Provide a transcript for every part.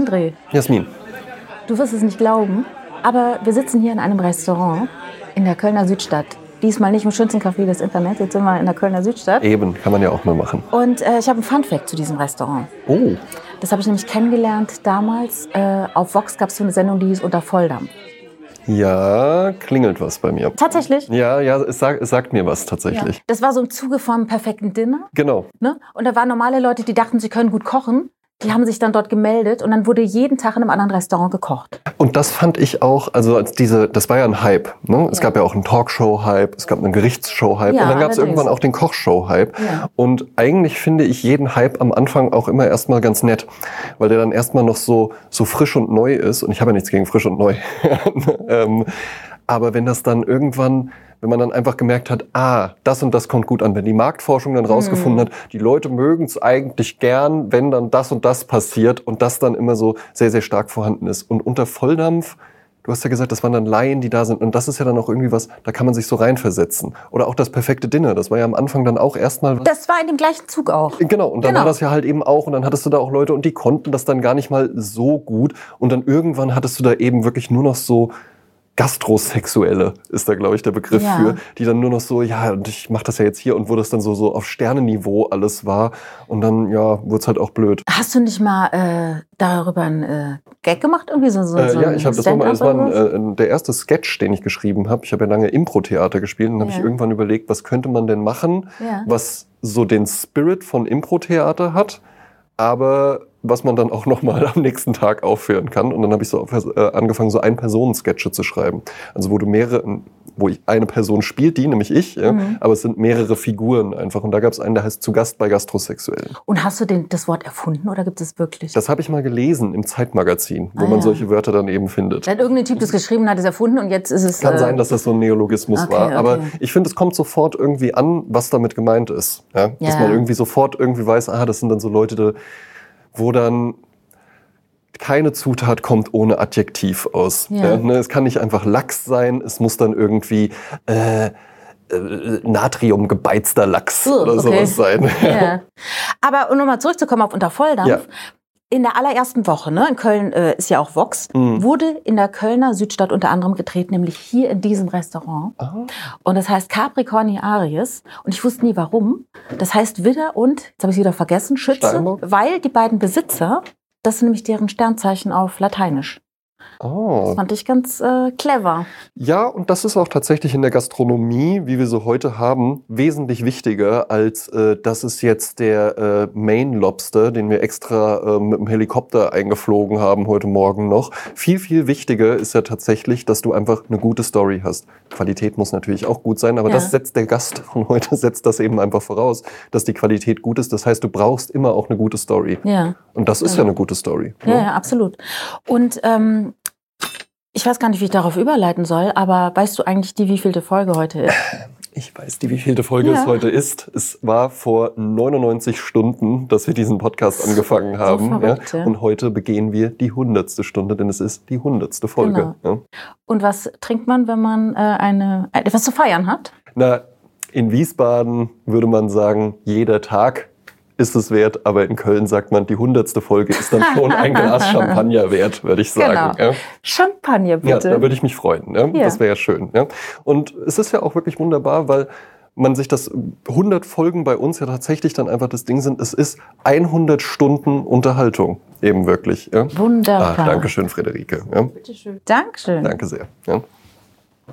André, Jasmin. du wirst es nicht glauben, aber wir sitzen hier in einem Restaurant in der Kölner Südstadt. Diesmal nicht im schönsten Café des Internets, jetzt sind wir in der Kölner Südstadt. Eben, kann man ja auch mal machen. Und äh, ich habe einen Fun-Fact zu diesem Restaurant. Oh. Das habe ich nämlich kennengelernt damals. Äh, auf Vox gab es so eine Sendung, die hieß Unter Volldampf. Ja, klingelt was bei mir. Tatsächlich? Ja, ja, es, sag, es sagt mir was tatsächlich. Das war so im Zuge vom perfekten Dinner. Genau. Ne? Und da waren normale Leute, die dachten, sie können gut kochen. Die haben sich dann dort gemeldet und dann wurde jeden Tag in einem anderen Restaurant gekocht. Und das fand ich auch, also als diese, das war ja ein Hype. Ne? Es Ja. gab ja auch einen Talkshow-Hype, es gab einen Gerichtsshow-Hype Ja, und dann gab es irgendwann auch den Kochshow-Hype. Ja. Und eigentlich finde ich jeden Hype am Anfang auch immer erstmal ganz nett, weil der dann erstmal noch so, so frisch und neu ist. Und ich habe ja nichts gegen frisch und neu. ähm, aber wenn das dann irgendwann, wenn man dann einfach gemerkt hat, ah, das und das kommt gut an, wenn die Marktforschung dann rausgefunden Mhm. hat, die Leute mögen es eigentlich gern, wenn dann das und das passiert und das dann immer so sehr, sehr stark vorhanden ist. Und unter Volldampf, du hast ja gesagt, das waren dann Laien, die da sind. Und das ist ja dann auch irgendwie was, da kann man sich so reinversetzen. Oder auch das perfekte Dinner, das war ja am Anfang dann auch erstmal. Das war in dem gleichen Zug auch. Genau, und dann Genau. war das ja halt eben auch, und dann hattest du da auch Leute, und die konnten das dann gar nicht mal so gut. Und dann irgendwann hattest du da eben wirklich nur noch so Gastrosexuelle, ist da, glaube ich, der Begriff Ja. für, die dann nur noch so, ja, und ich mache das ja jetzt hier, und wo das dann so, so auf Sternenniveau alles war. Und dann, ja, wurde es halt auch blöd. Hast du nicht mal äh, darüber einen äh, Gag gemacht? Irgendwie so, so, Äh, so ja, ein ich habe das mal, das war ein, äh, der erste Sketch, den ich geschrieben habe. Ich habe ja lange Impro-Theater gespielt und habe Ja. ich irgendwann überlegt, was könnte man denn machen, Ja. was so den Spirit von Impro-Theater hat, aber was man dann auch noch mal am nächsten Tag aufführen kann. Und dann habe ich so äh, angefangen, so Ein-Personen-Sketche zu schreiben. Also wo du mehrere, wo ich, eine Person spielt, die, nämlich ich, ja, Mhm. aber es sind mehrere Figuren einfach. Und da gab es einen, der heißt Zu Gast bei Gastrosexuellen. Und hast du den, das Wort erfunden oder gibt es wirklich? Das habe ich mal gelesen im Zeitmagazin, wo Ah, man ja. solche Wörter dann eben findet. Hat irgendein Typ das geschrieben, hat es erfunden und jetzt ist es. Kann äh, sein, dass das so ein Neologismus Okay, war. Aber okay. ich finde, es kommt sofort irgendwie an, was damit gemeint ist. Ja? Dass man irgendwie sofort irgendwie weiß, ah, das sind dann so Leute, die- wo dann keine Zutat kommt ohne Adjektiv aus. Ja. Ne? Es kann nicht einfach Lachs sein, es muss dann irgendwie äh, äh, Natrium gebeizter Lachs Ugh, oder okay. sowas sein. Ja. Aber um nochmal zurückzukommen auf Unter Volldampf. Ja. In der allerersten Woche, ne, in Köln äh, ist ja auch Vox, Mhm. wurde in der Kölner Südstadt unter anderem gedreht, nämlich hier in diesem Restaurant. Ah. Und das heißt Capricorni Aries. Und ich wusste nie warum. Das heißt Widder und, jetzt habe ich es wieder vergessen, Schütze. Steinbock? Weil die beiden Besitzer, das sind nämlich deren Sternzeichen auf Lateinisch. Oh. Das fand ich ganz äh, clever. Ja, und das ist auch tatsächlich in der Gastronomie, wie wir sie heute haben, wesentlich wichtiger, als äh, das ist jetzt der äh, Main Lobster, den wir extra äh, mit dem Helikopter eingeflogen haben heute Morgen noch. Viel, viel wichtiger ist ja tatsächlich, dass du einfach eine gute Story hast. Qualität muss natürlich auch gut sein, aber Ja. das setzt der Gast von heute, setzt das eben einfach voraus, dass die Qualität gut ist. Das heißt, du brauchst immer auch eine gute Story. Ja. Und das ist ja eine gute Story. Ja, ne? ja, absolut. Und ähm, ich weiß gar nicht, wie ich darauf überleiten soll, aber weißt du eigentlich, die wievielte Folge heute ist? Ich weiß, die wievielte Folge Ja. es heute ist. Es war vor 99 Stunden, dass wir diesen Podcast angefangen haben. verrückt, ja. Und heute begehen wir die hundertste Stunde, denn es ist die hundertste Folge. Ja. Und was trinkt man, wenn man äh, eine, etwas zu feiern hat? Na, in Wiesbaden würde man sagen, jeder Tag ist es wert, aber in Köln sagt man, die hundertste Folge ist dann schon ein Glas Champagner wert, würde ich sagen. Genau. Ja. Champagner, Ja, bitte. da würde ich mich freuen. Ja? Ja. Das wäre ja schön. Ja? Und es ist ja auch wirklich wunderbar, weil man sich das 100 Folgen bei uns ja tatsächlich dann einfach das Ding sind. Es ist 100 Stunden Unterhaltung eben wirklich. Ja? Wunderbar. Ah, Dankeschön, Friederike. Ja? Bitteschön. Dankeschön. Danke sehr. Ja?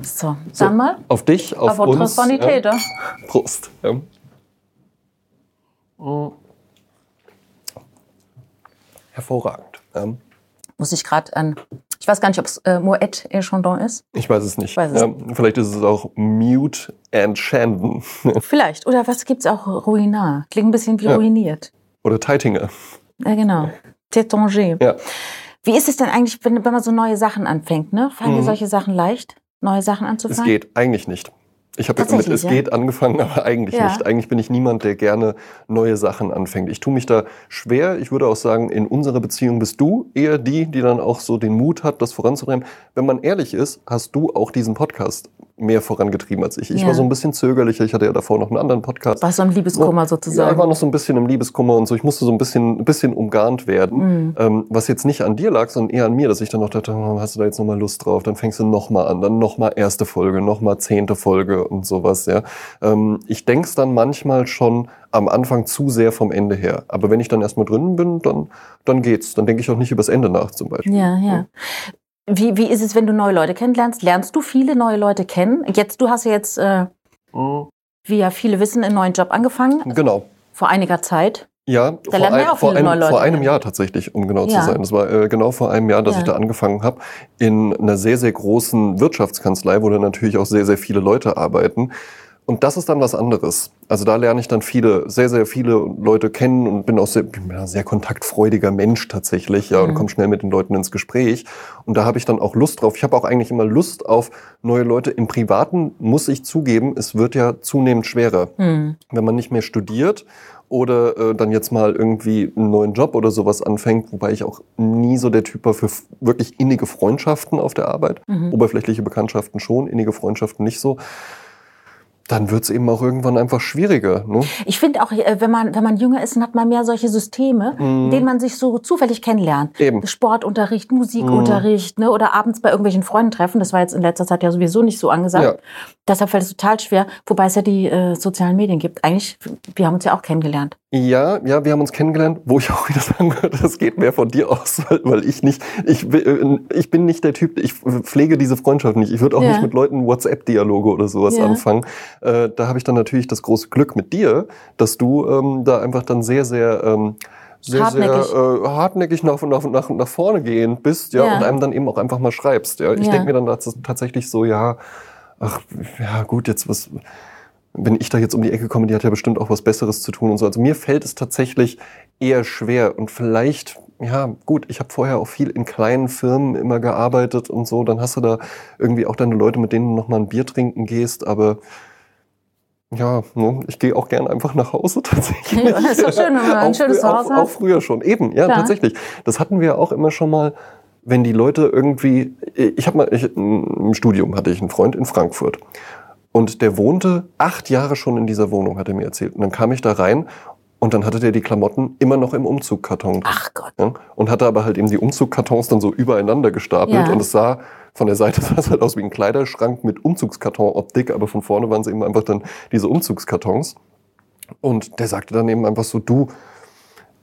So, dann mal. Auf dich, auf, Auf uns. Sanitäter. Ja? Ja? Hervorragend. Ja? Muss ich gerade an. Ich weiß gar nicht, ob es äh, Moet et Chandon ist. Ich weiß es nicht. Weiß es ja? Vielleicht ist es auch Mute and Shandon Vielleicht. Oder was gibt's auch? Ruinar. Klingt ein bisschen wie Ja. ruiniert. oder Teitinger. Ja, genau. Tétanger. Ja. Wie ist es denn eigentlich, wenn, wenn man so neue Sachen anfängt? Ne? Dir Mhm. solche Sachen leicht, neue Sachen Es anzufangen? geht eigentlich nicht. Ich habe mit Es ja? geht angefangen, aber eigentlich ja. nicht. Eigentlich bin ich niemand, der gerne neue Sachen anfängt. Ich tue mich da schwer. Ich würde auch sagen, in unserer Beziehung bist du eher die, die dann auch so den Mut hat, das voranzutreiben. Wenn man ehrlich ist, hast du auch diesen Podcast mehr vorangetrieben als ich. Ich ja. war so ein bisschen zögerlicher. Ich hatte ja davor noch einen anderen Podcast. Warst du im Liebeskummer sozusagen? Ja, ich war noch so ein bisschen im Liebeskummer und so. Ich musste so ein bisschen, ein bisschen umgarnt werden. Mhm. Ähm, was jetzt nicht an dir lag, sondern eher an mir, dass ich dann noch dachte, oh, hast du da jetzt nochmal Lust drauf? Dann fängst du nochmal an. Dann nochmal erste Folge, nochmal zehnte Folge und sowas, ja. Ähm, ich denke es dann manchmal schon am Anfang zu sehr vom Ende her. Aber wenn ich dann erstmal drinnen bin, dann, dann geht's. Dann denke ich auch nicht übers Ende nach zum Beispiel. Ja, ja. Wie, wie ist es, wenn du neue Leute kennenlernst? Lernst du viele neue Leute kennen? Jetzt, du hast ja jetzt, äh, mhm. wie ja viele wissen, einen neuen Job angefangen. Genau. Vor einiger Zeit. Ja, da vor, ein, vor, einem, vor einem Jahr tatsächlich, um genau ja. zu sein. Das war äh, genau vor einem Jahr, dass ja. ich da angefangen habe, in einer sehr, sehr großen Wirtschaftskanzlei, wo dann natürlich auch sehr, sehr viele Leute arbeiten. Und das ist dann was anderes. Also da lerne ich dann viele, sehr, sehr viele Leute kennen und bin auch sehr, bin ein sehr kontaktfreudiger Mensch tatsächlich, ja, und mhm. komme schnell mit den Leuten ins Gespräch. Und da habe ich dann auch Lust drauf. Ich habe auch eigentlich immer Lust auf neue Leute. Im Privaten muss ich zugeben, es wird ja zunehmend schwerer. Mhm. Wenn man nicht mehr studiert oder äh, dann jetzt mal irgendwie einen neuen Job oder sowas anfängt, wobei ich auch nie so der Typ war für wirklich innige Freundschaften auf der Arbeit. Mhm. Oberflächliche Bekanntschaften schon, innige Freundschaften nicht so dann wird es eben auch irgendwann einfach schwieriger. Ne? Ich finde auch, äh, wenn man, wenn man jünger ist, dann hat man mehr solche Systeme, mm. in denen man sich so zufällig kennenlernt. Eben. Sportunterricht, Musikunterricht mm. ne? oder abends bei irgendwelchen Freunden treffen. Das war jetzt in letzter Zeit ja sowieso nicht so angesagt. Ja. Deshalb fällt es total schwer, wobei es ja die äh, sozialen Medien gibt. Eigentlich, wir haben uns ja auch kennengelernt. Ja, ja, wir haben uns kennengelernt, wo ich auch wieder sagen würde, das geht mehr von dir aus, weil, weil ich nicht, ich, äh, ich bin nicht der Typ, ich pflege diese Freundschaft nicht. Ich würde auch ja. nicht mit Leuten WhatsApp-Dialoge oder sowas ja. anfangen. Äh, da habe ich dann natürlich das große Glück mit dir, dass du ähm, da einfach dann sehr, sehr ähm, sehr, hartnäckig. sehr äh, hartnäckig nach, nach, nach, nach vorne gehend bist, ja, ja, und einem dann eben auch einfach mal schreibst. Ja. Ich denke mir dann tatsächlich so, ja, ach, ja gut, jetzt was wenn ich da jetzt um die Ecke komme, die hat ja bestimmt auch was Besseres zu tun und so. Also mir fällt es tatsächlich eher schwer und vielleicht, ja gut, ich habe vorher auch viel in kleinen Firmen immer gearbeitet und so, dann hast du da irgendwie auch deine Leute, mit denen du noch mal ein Bier trinken gehst, aber ja, ne, ich gehe auch gern einfach nach Hause tatsächlich. Ja, ist doch schön, wenn man ein schönes Zuhause hat. Auch früher schon, eben, ja, ja, tatsächlich. Das hatten wir auch immer schon mal, wenn die Leute irgendwie, ich habe mal, ich, im Studium hatte ich einen Freund in Frankfurt und der wohnte acht Jahre schon in dieser Wohnung, hat er mir erzählt. Und dann kam ich da rein und dann hatte der die Klamotten immer noch im Umzugkarton. Ach Gott. Ja, und hatte aber halt eben die Umzugkartons dann so übereinander gestapelt. Ja. Und es sah von der Seite sah es halt aus wie ein Kleiderschrank mit Umzugskarton-Optik, aber von vorne waren es eben einfach dann diese Umzugskartons. Und der sagte dann eben einfach so, du,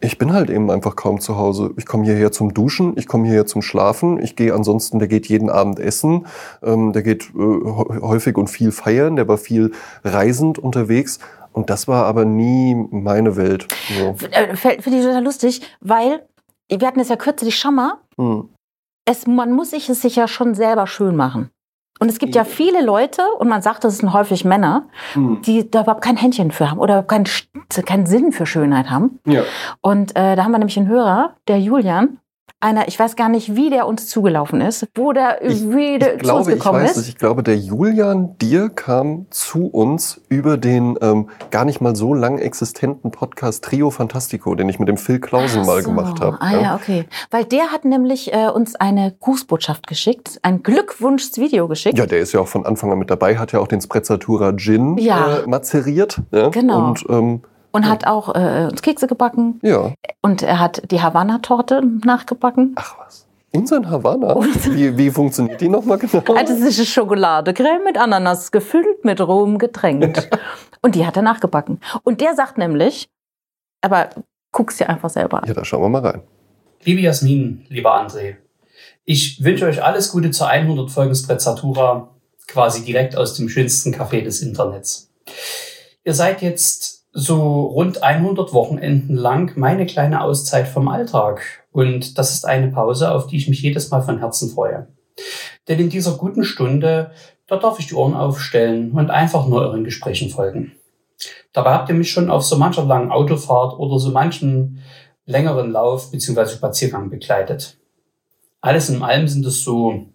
ich bin halt eben einfach kaum zu Hause. Ich komme hierher zum Duschen, ich komme hierher zum Schlafen. Ich gehe ansonsten, der geht jeden Abend essen, ähm, der geht äh, häufig und viel feiern, der war viel reisend unterwegs. Und das war aber nie meine Welt. So. Äh, finde ich total lustig, weil wir hatten es ja kürzlich schon mal. Hm. Es, man muss sich es sich ja schon selber schön machen. Und es gibt ja viele Leute, und man sagt, das sind häufig Männer, hm. die da überhaupt kein Händchen für haben oder keinen, keinen Sinn für Schönheit haben. Ja. Und äh, da haben wir nämlich einen Hörer, der Julian, einer, ich weiß gar nicht, wie der uns zugelaufen ist, wo der ich, wie der ich glaube, zu uns gekommen ich weiß ist. Ich glaube, der Julian dir kam zu uns über den ähm, gar nicht mal so lang existenten Podcast Trio Fantastico, den ich mit dem Phil Klausen so. mal gemacht habe. Ah ja, okay. Weil der hat nämlich äh, uns eine Grußbotschaft geschickt, ein Glückwunschsvideo geschickt. Ja, der ist ja auch von Anfang an mit dabei, hat ja auch den Sprezzatura Gin ja. äh, mazeriert. Ja? Genau. Und ähm, und ja. hat auch äh, uns Kekse gebacken. Ja. Und er hat die Havanna-Torte nachgebacken. Ach was. Unseren Havanna? Wie, wie funktioniert die nochmal genau? Das ist Schokoladecreme mit Ananas, gefüllt mit Rum getränkt. und die hat er nachgebacken. Und der sagt nämlich, aber guck's dir einfach selber an. Ja, da schauen wir mal rein. Liebe Jasmin, lieber André, ich wünsche euch alles Gute zur 100 Folgen Sprezzatura, quasi direkt aus dem schönsten Café des Internets. Ihr seid jetzt so rund 100 Wochenenden lang meine kleine Auszeit vom Alltag. Und das ist eine Pause, auf die ich mich jedes Mal von Herzen freue. Denn in dieser guten Stunde, da darf ich die Ohren aufstellen und einfach nur euren Gesprächen folgen. Dabei habt ihr mich schon auf so mancher langen Autofahrt oder so manchen längeren Lauf bzw. Spaziergang begleitet. Alles in allem sind es so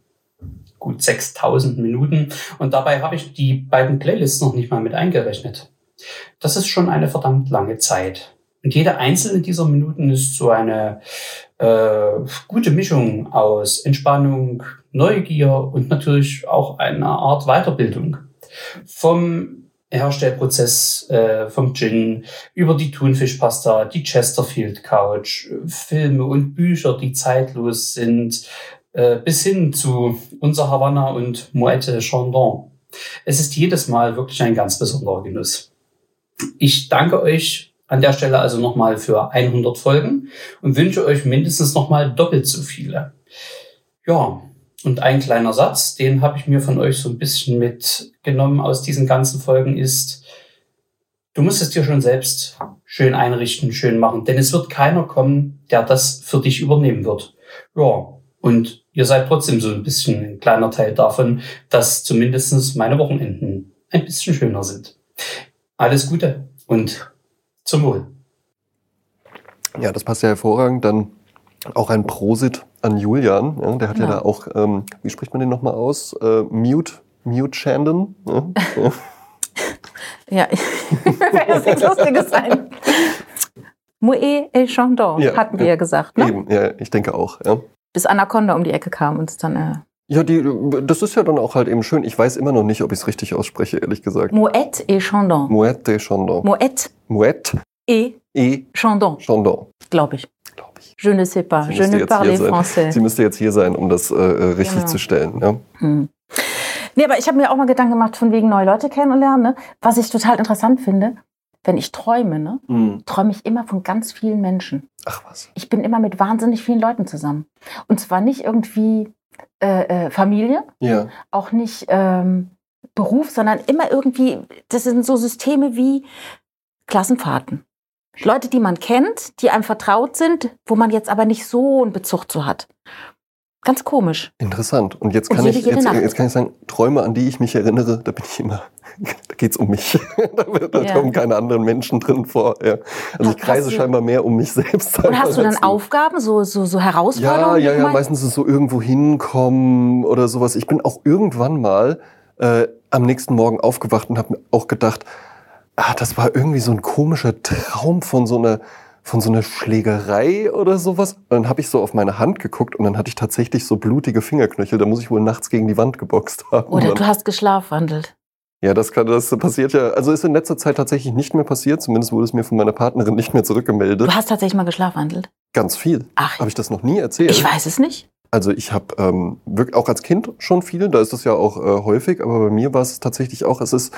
gut 6000 Minuten. Und dabei habe ich die beiden Playlists noch nicht mal mit eingerechnet. Das ist schon eine verdammt lange Zeit. Und jede einzelne dieser Minuten ist so eine äh, gute Mischung aus Entspannung, Neugier und natürlich auch eine Art Weiterbildung. Vom Herstellprozess äh, vom Gin über die Thunfischpasta, die Chesterfield Couch, Filme und Bücher, die zeitlos sind, äh, bis hin zu unser Havanna und Moette Chandon. Es ist jedes Mal wirklich ein ganz besonderer Genuss. Ich danke euch an der Stelle also nochmal für 100 Folgen und wünsche euch mindestens nochmal doppelt so viele. Ja, und ein kleiner Satz, den habe ich mir von euch so ein bisschen mitgenommen aus diesen ganzen Folgen ist, du musst es dir schon selbst schön einrichten, schön machen, denn es wird keiner kommen, der das für dich übernehmen wird. Ja, und ihr seid trotzdem so ein bisschen ein kleiner Teil davon, dass zumindest meine Wochenenden ein bisschen schöner sind. Alles Gute und zum Wohl. Ja, das passt ja hervorragend. Dann auch ein Prosit an Julian. Ja, der hat ja, ja da auch, ähm, wie spricht man den nochmal aus? Äh, Mute, Mute Shandon. Ja, ja mir jetzt nichts Lustiges sein. Mouet et Chandon, ja, hatten wir ja gesagt. Ne? Eben, ja, ich denke auch. Ja. Bis Anaconda um die Ecke kam und es dann. Äh ja, die, das ist ja dann auch halt eben schön. Ich weiß immer noch nicht, ob ich es richtig ausspreche, ehrlich gesagt. Mouette et Chandon. Mouette et Chandon. Mouette. Mouette. Et. Et. Chandon. Chandon. Glaube ich. Je ne sais pas. Je ne parle français. Sie müsste jetzt hier sein, um das äh, äh richtig genau. zu stellen. Ja. Hm. Nee, aber ich habe mir auch mal Gedanken gemacht, von wegen neue Leute kennenlernen. Ne? Was ich total interessant finde, wenn ich träume, ne, mhm. träume ich immer von ganz vielen Menschen. Ach was. Ich bin immer mit wahnsinnig vielen Leuten zusammen. Und zwar nicht irgendwie äh, äh, Familie, ja. auch nicht ähm, Beruf, sondern immer irgendwie, das sind so Systeme wie Klassenfahrten. Leute, die man kennt, die einem vertraut sind, wo man jetzt aber nicht so einen Bezug zu hat. Ganz komisch. Interessant. Und jetzt kann, Und ich, jetzt, jetzt, kann ich sagen, Träume, an die ich mich erinnere, da bin ich immer, da geht es um mich. da, da ja. kommen keine anderen Menschen drin vor. Ja. Also ich kreise scheinbar mehr um mich selbst. Und hast du dann Aufgaben, so, so, so Herausforderungen? Ja, ja, ja, meistens ist es so irgendwo hinkommen oder sowas. Ich bin auch irgendwann mal äh, am nächsten Morgen aufgewacht und habe mir auch gedacht, ah, das war irgendwie so ein komischer Traum von so einer von so einer Schlägerei oder sowas. Und dann habe ich so auf meine Hand geguckt und dann hatte ich tatsächlich so blutige Fingerknöchel. Da muss ich wohl nachts gegen die Wand geboxt haben. Oder du hast geschlafwandelt. Ja, das, kann, das passiert ja. Also ist in letzter Zeit tatsächlich nicht mehr passiert. Zumindest wurde es mir von meiner Partnerin nicht mehr zurückgemeldet. Du hast tatsächlich mal geschlafwandelt? Ganz viel. Ach. Habe ich das noch nie erzählt? Ich weiß es nicht. Also ich habe ähm, wirklich auch als Kind schon viele, da ist das ja auch äh, häufig, aber bei mir war es tatsächlich auch, es ist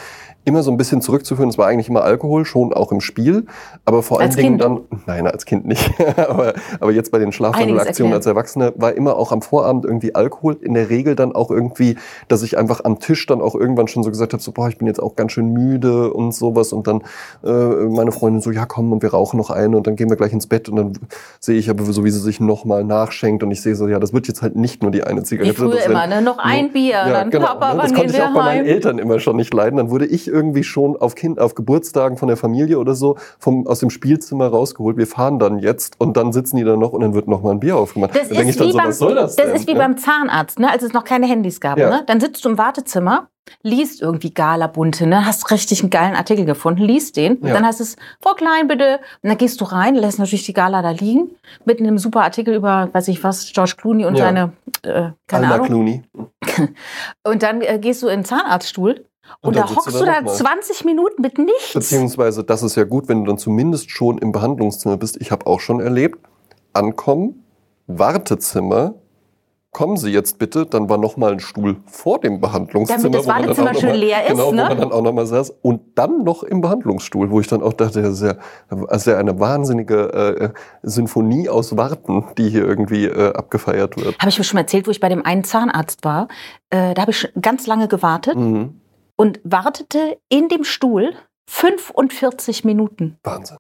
immer so ein bisschen zurückzuführen, es war eigentlich immer Alkohol, schon auch im Spiel, aber vor allen Dingen dann, nein, als Kind nicht, aber, aber jetzt bei den Schlafwandelaktionen als Erwachsener war immer auch am Vorabend irgendwie Alkohol, in der Regel dann auch irgendwie, dass ich einfach am Tisch dann auch irgendwann schon so gesagt habe, so boah, ich bin jetzt auch ganz schön müde und sowas und dann äh, meine Freundin so, ja komm und wir rauchen noch eine und dann gehen wir gleich ins Bett und dann sehe ich aber so, wie sie sich nochmal nachschenkt und ich sehe so, ja, das wird jetzt halt nicht nur die eine Zigarette. Wie früher immer, ne? noch ein Bier, ja, dann genau, Papa, ne? Das konnte ich auch bei meinen Eltern immer schon nicht leiden, dann wurde ich irgendwie schon auf, kind, auf Geburtstagen von der Familie oder so vom, aus dem Spielzimmer rausgeholt. Wir fahren dann jetzt und dann sitzen die da noch und dann wird noch mal ein Bier aufgemacht. Das dann ist, wie, so, beim, das, das ist wie beim Zahnarzt, ne? als es noch keine Handys gab. Ja. Ne? Dann sitzt du im Wartezimmer liest irgendwie Gala Bunte, ne? hast richtig einen geilen Artikel gefunden, liest den. Und ja. dann heißt es, Frau Klein bitte. Und dann gehst du rein, lässt natürlich die Gala da liegen, mit einem super Artikel über, weiß ich was, George Clooney und ja. seine, äh, keine Alma Ahnung. Clooney. und dann äh, gehst du in den Zahnarztstuhl und, und da hockst du da 20 Minuten mit nichts. Beziehungsweise, das ist ja gut, wenn du dann zumindest schon im Behandlungszimmer bist. Ich habe auch schon erlebt, ankommen, Wartezimmer, kommen Sie jetzt bitte, dann war noch mal ein Stuhl vor dem Behandlungszimmer. Damit das Wartezimmer schön leer ist, Genau, ne? wo man dann auch noch mal saß. Und dann noch im Behandlungsstuhl, wo ich dann auch dachte, das ist ja, das ist ja eine wahnsinnige äh, Sinfonie aus Warten, die hier irgendwie äh, abgefeiert wird. Habe ich mir schon mal erzählt, wo ich bei dem einen Zahnarzt war. Äh, da habe ich ganz lange gewartet. Mhm und wartete in dem Stuhl 45 Minuten. Wahnsinn.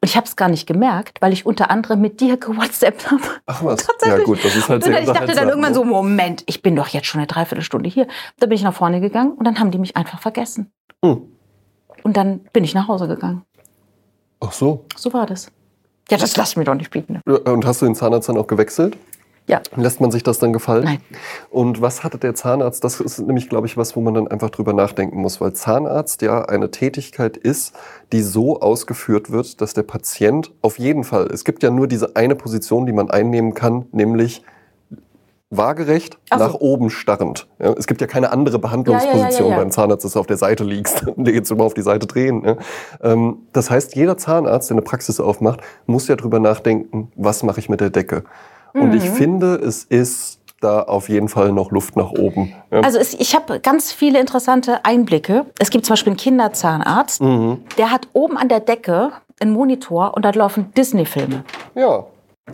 Und ich habe es gar nicht gemerkt, weil ich unter anderem mit dir gewhatsappt habe. Ach was? Ja gut, das ist halt sehr Ich dachte dann irgendwann so, Moment, ich bin doch jetzt schon eine Dreiviertelstunde hier. Da bin ich nach vorne gegangen und dann haben die mich einfach vergessen. Hm. Und dann bin ich nach Hause gegangen. Ach so. So war das. Ja, das lass mir doch nicht bieten. Und hast du den Zahnarzt dann auch gewechselt? Ja. Lässt man sich das dann gefallen? Nein. Und was hatte der Zahnarzt? Das ist nämlich, glaube ich, was, wo man dann einfach drüber nachdenken muss, weil Zahnarzt ja eine Tätigkeit ist, die so ausgeführt wird, dass der Patient auf jeden Fall, es gibt ja nur diese eine Position, die man einnehmen kann, nämlich waagerecht so. nach oben starrend. Ja, es gibt ja keine andere Behandlungsposition Ja, ja, beim Zahnarzt, dass du auf der Seite liegst und jetzt immer auf die Seite drehen. Ja. Ähm, das heißt, jeder Zahnarzt, der eine Praxis aufmacht, muss ja drüber nachdenken, was mache ich mit der Decke. Und Mhm. ich finde, es ist da auf jeden Fall noch Luft nach oben. Ja. Also es, ich habe ganz viele interessante Einblicke. Es gibt zum Beispiel einen Kinderzahnarzt, Mhm. der hat oben an der Decke einen Monitor und da laufen Disney-Filme. ja.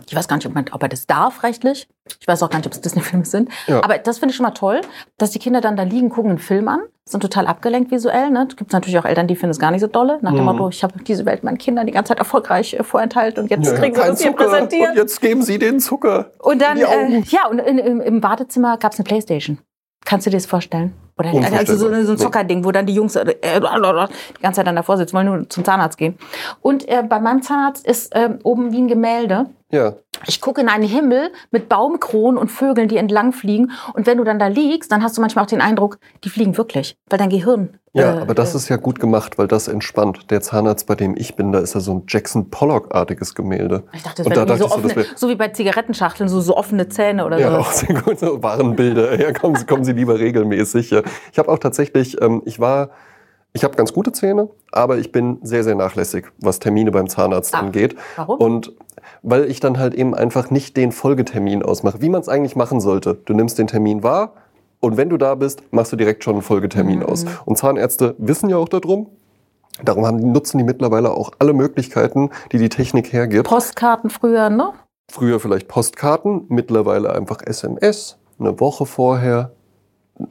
Ich weiß gar nicht, ob, man, ob er das darf rechtlich. Ich weiß auch gar nicht, ob es Disney-Filme sind. Ja. Aber das finde ich schon mal toll, dass die Kinder dann da liegen, gucken einen Film an, sind total abgelenkt visuell. Ne? Es gibt natürlich auch Eltern, die finden es gar nicht so dolle. Nach dem Mhm. Motto, ich habe diese Welt meinen Kindern die ganze Zeit erfolgreich äh, vorenthalten und jetzt Ja, kriegen sie kein das hier präsentiert. Und jetzt geben Sie den Zucker. Und dann, äh, ja, und in, im, im Badezimmer gab es eine Playstation. Kannst du dir das vorstellen? Oder Unvorstellbar. also so, so ein. Zockerding, wo dann die Jungs äh, die ganze Zeit dann davor sitzen, wollen nur zum Zahnarzt gehen. Und äh, bei meinem Zahnarzt ist ähm, oben wie ein Gemälde. Ja. Ich gucke in einen Himmel mit Baumkronen und Vögeln, die entlang fliegen. Und wenn du dann da liegst, dann hast du manchmal auch den Eindruck, die fliegen wirklich, weil dein Gehirn. Ja, äh, aber das äh, ist ja gut gemacht, weil das entspannt. Der Zahnarzt, bei dem ich bin, da ist ja so ein Jackson Pollock-artiges Gemälde. Ich dachte, das wäre da so, so, offene, so wie bei Zigarettenschachteln, so, so offene Zähne oder Ja, so. auch sehr gut. So Warenbilder. Ja, kommen Sie, kommen Sie lieber regelmäßig. Ja. Ich habe auch tatsächlich, ähm, ich war, ich habe ganz gute Zähne, aber ich bin sehr, sehr nachlässig, was Termine beim Zahnarzt Ah, angeht. warum? Und weil ich dann halt eben einfach nicht den Folgetermin ausmache, wie man es eigentlich machen sollte. Du nimmst den Termin wahr und wenn du da bist, machst du direkt schon einen Folgetermin Mhm. aus. Und Zahnärzte wissen ja auch darum. Darum haben, nutzen die mittlerweile auch alle Möglichkeiten, die die Technik hergibt. Postkarten früher, ne? Früher vielleicht Postkarten, mittlerweile einfach SMS, eine Woche vorher,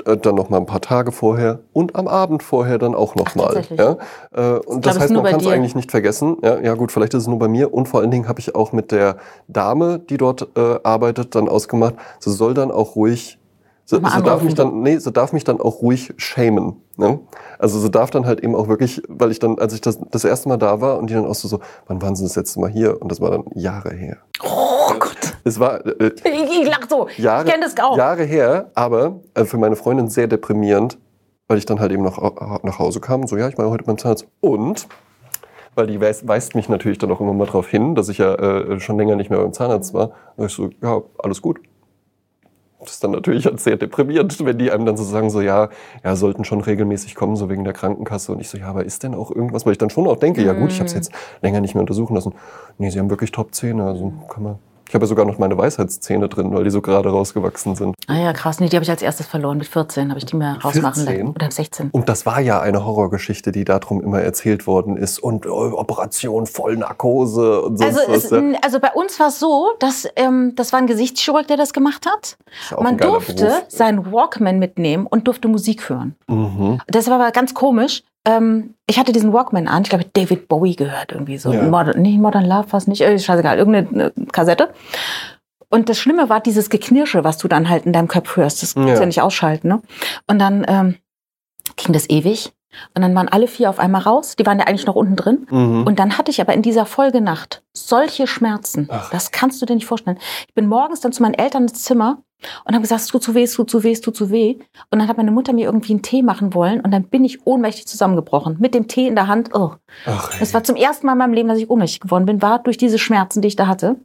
dann noch mal ein paar Tage vorher und am Abend vorher dann auch noch Ach, mal. Ja? Äh, und das heißt, man kann es eigentlich nicht vergessen. Ja, ja gut, vielleicht ist es nur bei mir. Und vor allen Dingen habe ich auch mit der Dame, die dort äh, arbeitet, dann ausgemacht, sie soll dann auch ruhig Sie, sie, darf mich dann, nee, sie darf mich dann auch ruhig schämen. Ne? Also sie darf dann halt eben auch wirklich, weil ich dann, als ich das, das erste Mal da war und die dann auch so, so, wann waren sie das letzte Mal hier? Und das war dann Jahre her. Oh. Es war äh, Ich, ich lach so. Jahre, ich kenne das auch. Jahre her, aber äh, für meine Freundin sehr deprimierend, weil ich dann halt eben noch au- nach Hause kam und so, ja, ich war heute beim Zahnarzt. Und, weil die weist, weist mich natürlich dann auch immer mal darauf hin, dass ich ja äh, schon länger nicht mehr beim Zahnarzt war. Und ich so, ja, alles gut. Das ist dann natürlich halt sehr deprimierend, wenn die einem dann so sagen, so, ja, ja, sollten schon regelmäßig kommen, so wegen der Krankenkasse. Und ich so, ja, aber ist denn auch irgendwas, weil ich dann schon auch denke, ja gut, ich habe es jetzt länger nicht mehr untersuchen lassen. Nee, sie haben wirklich Top-Zähne, also kann man... Ich habe ja sogar noch meine Weisheitszähne drin, weil die so gerade rausgewachsen sind. Ah ja, krass. Nee, die habe ich als erstes verloren. Mit 14 habe ich die mir rausmachen 14? lassen. Oder 16. Und das war ja eine Horrorgeschichte, die darum immer erzählt worden ist. Und äh, Operation Vollnarkose und sonst Also, was. ja. also bei uns war es so, dass ähm, das war ein Gesichtschirurg, der das gemacht hat. Ja Man durfte Beruf. seinen Walkman mitnehmen und durfte Musik hören. Mhm. Das war aber ganz komisch. Ähm, ich hatte diesen Walkman an, ich glaube David Bowie gehört irgendwie so. Ja. Modern, nicht Modern Love, was nicht, äh, scheißegal, irgendeine äh, Kassette. Und das Schlimme war dieses Geknirsche, was du dann halt in deinem Kopf hörst. Das kannst du Ja. ja nicht ausschalten. Ne? Und dann ähm, ging das ewig. Und dann waren alle vier auf einmal raus. Die waren ja eigentlich noch unten drin. Mhm. Und dann hatte ich aber in dieser Folgenacht solche Schmerzen. Ach. Das kannst du dir nicht vorstellen. Ich bin morgens dann zu meinen Eltern ins Zimmer und habe gesagt, es tut zu weh, es tut zu weh, es tut zu weh. Und dann hat meine Mutter mir irgendwie einen Tee machen wollen und dann bin ich ohnmächtig zusammengebrochen. Mit dem Tee in der Hand. Oh. Ach. Das war zum ersten Mal in meinem Leben, dass ich ohnmächtig geworden bin, war durch diese Schmerzen, die ich da hatte.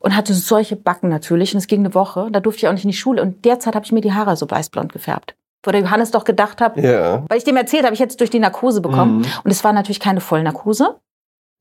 Und hatte solche Backen natürlich. Und es ging eine Woche. Da durfte ich auch nicht in die Schule. Und derzeit habe ich mir die Haare so weißblond gefärbt. Wo der Johannes doch gedacht hat, ja. weil ich dem erzählt habe, ich hätte es durch die Narkose bekommen. Mhm. Und es war natürlich keine Vollnarkose.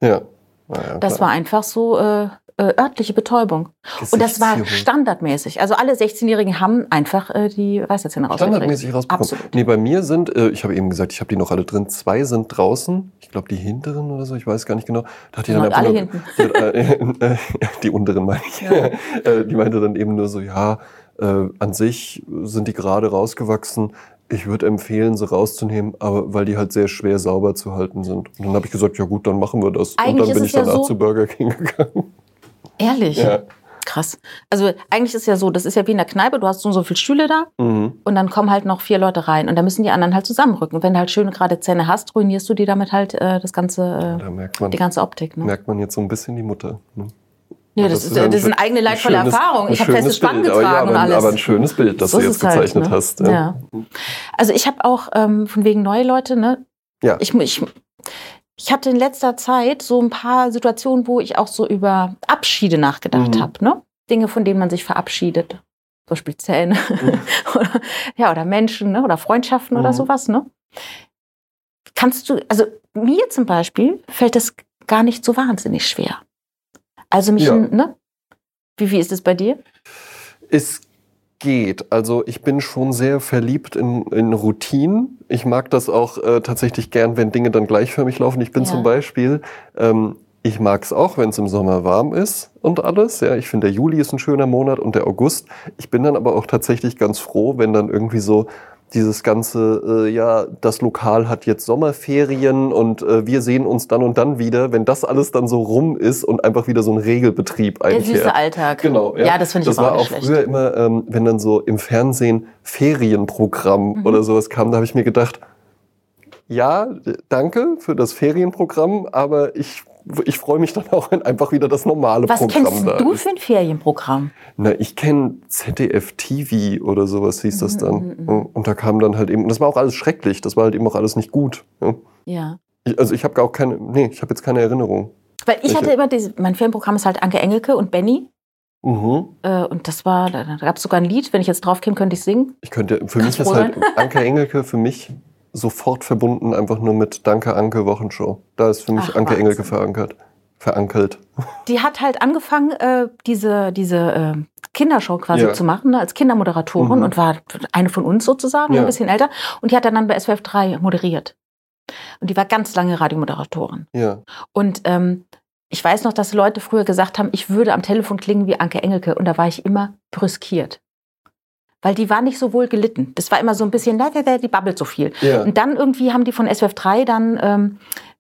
Ja. Naja, Das war einfach so äh, äh, örtliche Betäubung. Und das war standardmäßig. Also alle 16-Jährigen haben einfach äh, die Weisheitszähne rausgekriegt. Standardmäßig rausbekommen. Absolut. Nee, bei mir sind, äh, ich habe eben gesagt, ich habe die noch alle drin. Zwei sind draußen. Ich glaube, die hinteren oder so, ich weiß gar nicht genau. Da hat die dann Sind einfach alle nur, hinten. Die, äh, äh, die unteren meine ich. Ja. Äh, die meinte dann eben nur so, ja, äh, an sich sind die gerade rausgewachsen. Ich würde empfehlen, sie rauszunehmen, aber weil die halt sehr schwer sauber zu halten sind. Und dann habe ich gesagt, ja gut, dann machen wir das. Eigentlich und dann bin ich ja danach so- zu Burger King gegangen. Ehrlich? Ja. Krass. Also eigentlich ist ja so, das ist ja wie in der Kneipe, du hast so und so viele Stühle da Mhm. und dann kommen halt noch vier Leute rein und da müssen die anderen halt zusammenrücken. Und wenn du halt schöne gerade Zähne hast, ruinierst du dir damit halt äh, das ganze, Da äh, merkt man, die ganze Optik. Ne? merkt man jetzt so ein bisschen die Mutter. Ne? Ja, das, das, ist, das ist eine eigene leidvolle Erfahrung. Ich habe festes Spann getragen ja, aber, und alles. Aber ein schönes Bild, das so du jetzt halt, gezeichnet halt, ne? hast. Ja. ja. Also ich habe auch ähm, von wegen neue Leute, ne? Ja. Ich, ich, ich hatte in letzter Zeit so ein paar Situationen, wo ich auch so über Abschiede nachgedacht mhm. habe, ne? Dinge, von denen man sich verabschiedet. Zum Beispiel Zähne mhm. oder, ja, oder Menschen ne? oder Freundschaften mhm. oder sowas, ne? Kannst du, also mir zum Beispiel fällt das gar nicht so wahnsinnig schwer. Also mich, ja. ne? Wie, wie ist es bei dir? Es geht. Also ich bin schon sehr verliebt in, in Routinen. Ich mag das auch äh, tatsächlich gern, wenn Dinge dann gleichförmig laufen. Ich bin ja. zum Beispiel, ähm, ich mag es auch, wenn es im Sommer warm ist und alles. Ja, ich finde, der Juli ist ein schöner Monat und der August. Ich bin dann aber auch tatsächlich ganz froh, wenn dann irgendwie so dieses ganze, äh, ja, das Lokal hat jetzt Sommerferien und äh, wir sehen uns dann und dann wieder, wenn das alles dann so rum ist und einfach wieder so ein Regelbetrieb eigentlich. Der süße Alltag. Genau. Ja, ja das finde ich das auch war auch schlecht. früher immer, ähm, wenn dann so im Fernsehen Ferienprogramm mhm. oder sowas kam, da habe ich mir gedacht, ja, danke für das Ferienprogramm, aber ich ich freue mich dann auch, wenn einfach wieder das normale Was Programm da ist. Was kennst du für ein Ferienprogramm? Na, ich kenne ZDF TV oder sowas hieß das dann. Mm, mm, mm. Und da kam dann halt eben, das war auch alles schrecklich, das war halt eben auch alles nicht gut. Ja. Ich, also ich habe auch keine, nee, ich habe jetzt keine Erinnerung. Weil ich hatte immer diese, mein Ferienprogramm ist halt Anke Engelke und Benny. Mhm. Äh, und das war, da, gab es sogar ein Lied, wenn ich jetzt drauf käme, könnte ich singen. Ich könnte, für Kannst mich ist halt Anke Engelke für mich sofort verbunden einfach nur mit Danke Anke Wochenshow. Da ist für mich Ach, Anke Wahnsinn. Engelke verankert verankelt. Die hat halt angefangen, äh, diese, diese äh, Kindershow quasi ja. zu machen, ne, als Kindermoderatorin mhm. und war eine von uns sozusagen, ja. ein bisschen älter. Und die hat dann, dann bei SWF 3 moderiert. Und die war ganz lange Radiomoderatorin. Ja. Und ähm, ich weiß noch, dass Leute früher gesagt haben, ich würde am Telefon klingen wie Anke Engelke. Und da war ich immer brüskiert weil die war nicht so wohl gelitten. Das war immer so ein bisschen, die babbelt so viel. Ja. Und dann irgendwie haben die von SWF 3 dann ähm,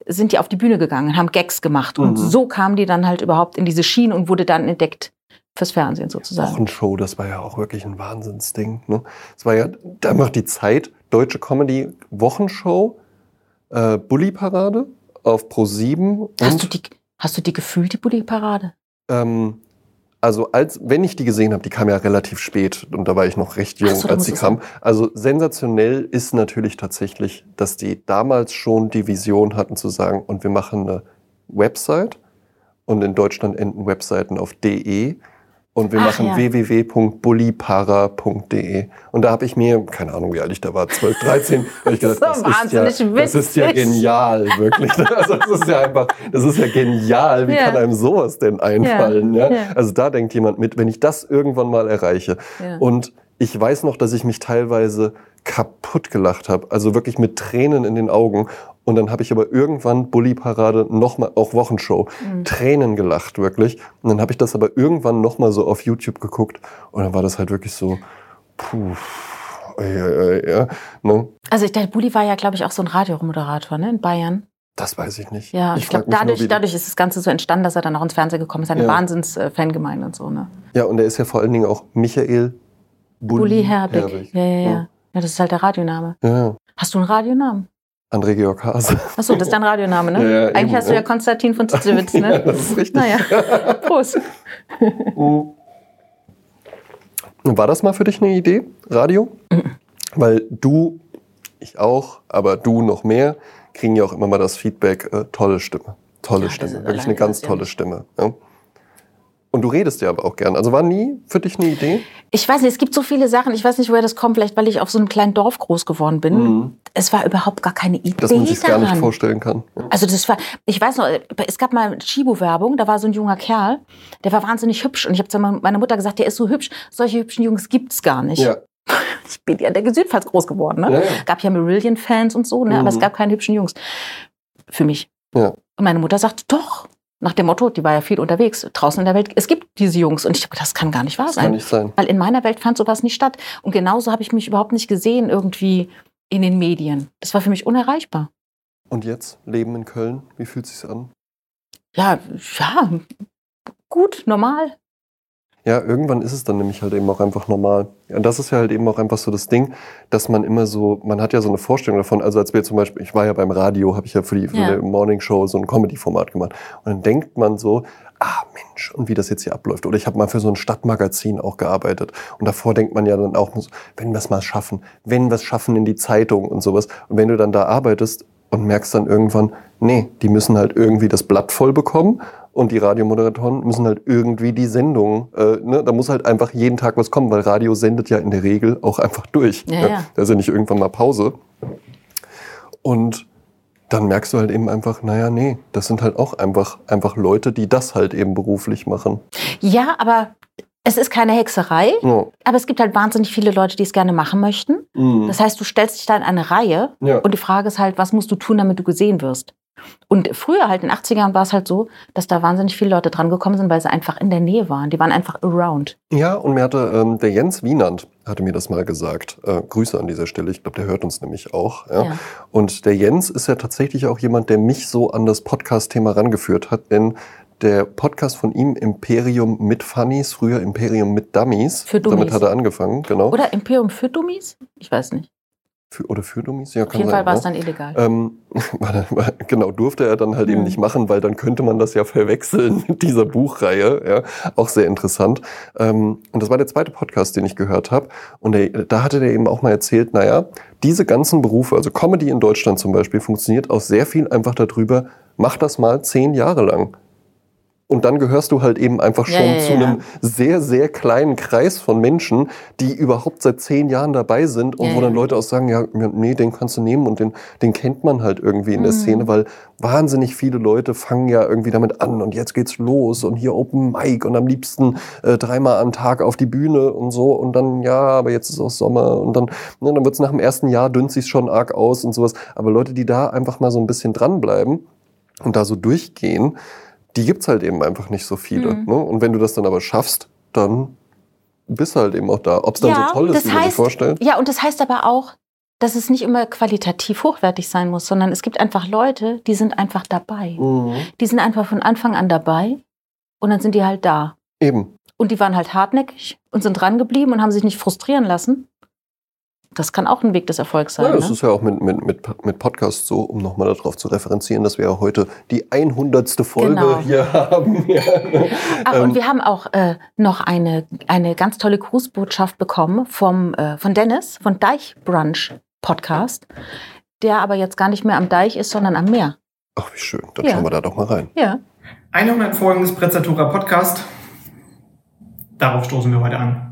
sind die auf die Bühne gegangen, haben Gags gemacht und mhm. so kam die dann halt überhaupt in diese Schiene und wurde dann entdeckt fürs Fernsehen sozusagen. Wochenshow, das war ja auch wirklich ein Wahnsinnsding. Ne? Das war ja, da macht die Zeit, deutsche Comedy Wochenshow, äh, Bully Parade auf Pro 7. Hast du die, hast du die gefühlt, die Bully Parade? Ähm, also als wenn ich die gesehen habe, die kam ja relativ spät und da war ich noch recht jung, so, als sie kam. Also sensationell ist natürlich tatsächlich, dass die damals schon die Vision hatten zu sagen, und wir machen eine Website und in Deutschland enden Webseiten auf de und wir Ach, machen ja. www.bullipara.de. Und da habe ich mir, keine Ahnung, wie alt ich da war, 12, 13, habe ich gedacht, das, ist ja, das ist ja genial, wirklich. Also das ist ja einfach, das ist ja genial. Wie ja. kann einem sowas denn einfallen? Ja. ja. Also da denkt jemand mit, wenn ich das irgendwann mal erreiche. Und ich weiß noch, dass ich mich teilweise kaputt gelacht habe, also wirklich mit Tränen in den Augen. Und dann habe ich aber irgendwann Bully Parade nochmal, auch Wochenshow, mhm. Tränen gelacht, wirklich. Und dann habe ich das aber irgendwann nochmal so auf YouTube geguckt. Und dann war das halt wirklich so, puh. Ja, ja, ja, ne? Also ich dachte, Bulli war ja, glaube ich, auch so ein Radiomoderator ne, in Bayern. Das weiß ich nicht. Ja, ich, ich glaube, dadurch, dadurch ist das Ganze so entstanden, dass er dann auch ins Fernsehen gekommen ist. Eine ja. Wahnsinns-Fangemeinde und so. Ne? Ja, und er ist ja vor allen Dingen auch Michael Bulli, Bulli Herbig. Herbig. Ja, ja, ja, ja. das ist halt der Radioname. Ja. Hast du einen Radionamen? André Georg Hase. Achso, das ist dein Radioname, ne? Ja, Eigentlich eben, hast du ja Konstantin von Zitzewitz, ne? ja, das ist richtig. Naja, Prost. Oh. War das mal für dich eine Idee, Radio? Mhm. Weil du, ich auch, aber du noch mehr, kriegen ja auch immer mal das Feedback, äh, tolle Stimme. Tolle ja, Stimme. Wirklich eine ganz tolle Stimme. Ja? Und du redest ja aber auch gern. Also war nie für dich eine Idee? Ich weiß nicht, es gibt so viele Sachen. Ich weiß nicht, woher das kommt. Vielleicht, weil ich auf so einem kleinen Dorf groß geworden bin. Mhm. Es war überhaupt gar keine Idee. Dass man sich gar nicht vorstellen kann. Ja. Also das war, ich weiß noch, es gab mal Chibo-Werbung. Da war so ein junger Kerl, der war wahnsinnig hübsch. Und ich habe zu meiner Mutter gesagt, der ist so hübsch. Solche hübschen Jungs gibt's gar nicht. Ja. Ich bin ja der Südpfalz groß geworden. Ne? Ja, ja. Gab ja Marillion-Fans und so, ne? Mhm. aber es mhm. gab keine hübschen Jungs. Für mich. Ja. Und meine Mutter sagte, doch, nach dem Motto, die war ja viel unterwegs draußen in der Welt. Es gibt diese Jungs und ich dachte, das kann gar nicht wahr das sein. Kann nicht sein. Weil in meiner Welt fand sowas nicht statt. Und genauso habe ich mich überhaupt nicht gesehen irgendwie in den Medien. Das war für mich unerreichbar. Und jetzt Leben in Köln, wie fühlt es sich an? Ja, ja, gut, normal. Ja, irgendwann ist es dann nämlich halt eben auch einfach normal. Und das ist ja halt eben auch einfach so das Ding, dass man immer so, man hat ja so eine Vorstellung davon. Also als wir zum Beispiel, ich war ja beim Radio, habe ich ja für die, für ja. die Morning Show so ein Comedy-Format gemacht. Und dann denkt man so, ah Mensch, Mensch und wie das jetzt hier abläuft. Oder ich habe mal für so ein Stadtmagazin auch gearbeitet. Und davor denkt man ja dann auch, wenn wir es mal schaffen, wenn wir es schaffen in die Zeitung und sowas. Und wenn du dann da arbeitest und merkst dann irgendwann, nee, die müssen halt irgendwie das Blatt voll bekommen und die Radiomoderatoren müssen halt irgendwie die Sendung, äh, ne, da muss halt einfach jeden Tag was kommen, weil Radio sendet ja in der Regel auch einfach durch. Ja, ne? ja. Da ist ja nicht irgendwann mal Pause. Und dann merkst du halt eben einfach, naja, nee, das sind halt auch einfach, einfach Leute, die das halt eben beruflich machen. Ja, aber es ist keine Hexerei. Ja. Aber es gibt halt wahnsinnig viele Leute, die es gerne machen möchten. Mhm. Das heißt, du stellst dich da in eine Reihe Ja. und die Frage ist halt, was musst du tun, damit du gesehen wirst? Und früher halt in den 80ern war es halt so, dass da wahnsinnig viele Leute dran gekommen sind, weil sie einfach in der Nähe waren. Die waren einfach around. Ja, und mir hatte ähm, der Jens Wienand hatte mir das mal gesagt. Äh, Grüße an dieser Stelle. Ich glaube, der hört uns nämlich auch. Ja. Ja. Und der Jens ist ja tatsächlich auch jemand, der mich so an das Podcast-Thema rangeführt hat, denn der Podcast von ihm, Imperium mit Funnies, früher Imperium mit Dummies, Für Dummies. damit hat er angefangen, genau. Oder Imperium für Dummies? Ich weiß nicht. Für, oder für Dummies? Ja, Auf jeden Fall war es dann illegal. Ähm, genau, durfte er dann halt eben Hm. nicht machen, weil dann könnte man das ja verwechseln mit dieser Buchreihe. Ja, auch sehr interessant. Ähm, und das war der zweite Podcast, den ich gehört habe. Und der, da hatte der eben auch mal erzählt, naja, diese ganzen Berufe, also Comedy in Deutschland zum Beispiel, funktioniert auch sehr viel einfach darüber, mach das mal zehn Jahre lang. Und dann gehörst du halt eben einfach schon ja, zu ja. einem sehr, sehr kleinen Kreis von Menschen, die überhaupt seit zehn Jahren dabei sind und wo dann. Leute auch sagen, ja, nee, den kannst du nehmen und den, den kennt man halt irgendwie in der Mhm. Szene, weil wahnsinnig viele Leute fangen ja irgendwie damit an und jetzt geht's los und hier Open Mic und am liebsten äh, dreimal am Tag auf die Bühne und so und dann, ja, aber jetzt ist auch Sommer und dann, ne, dann wird's nach dem ersten Jahr dünnt sich's schon arg aus und sowas. Aber Leute, die da einfach mal so ein bisschen dranbleiben und da so durchgehen, die gibt's halt eben einfach nicht so viele. Mhm. Ne? Und wenn du das dann aber schaffst, dann bist du halt eben auch da. Ob es dann Ja, so toll ist, wie man sich vorstellt. Ja, und das heißt aber auch, dass es nicht immer qualitativ hochwertig sein muss, sondern es gibt einfach Leute, die sind einfach dabei. Mhm. Die sind einfach von Anfang an dabei und dann sind die halt da. Eben. Und die waren halt hartnäckig und sind dran geblieben und haben sich nicht frustrieren lassen. Das kann auch ein Weg des Erfolgs sein. Ja, das ne? ist ja auch mit, mit, mit, mit Podcasts so, um nochmal darauf zu referenzieren, dass wir ja heute die 100. Folge Genau. hier haben. Ja. Ach, Ähm, und wir haben auch äh, noch eine, eine ganz tolle Grußbotschaft bekommen vom, äh, von Dennis von Deich Brunch Podcast, der aber jetzt gar nicht mehr am Deich ist, sondern am Meer. Ach, wie schön. Dann Ja. schauen wir da doch mal rein. Ja. 100 Folgen des Prezzatura Podcast. Darauf stoßen wir heute an.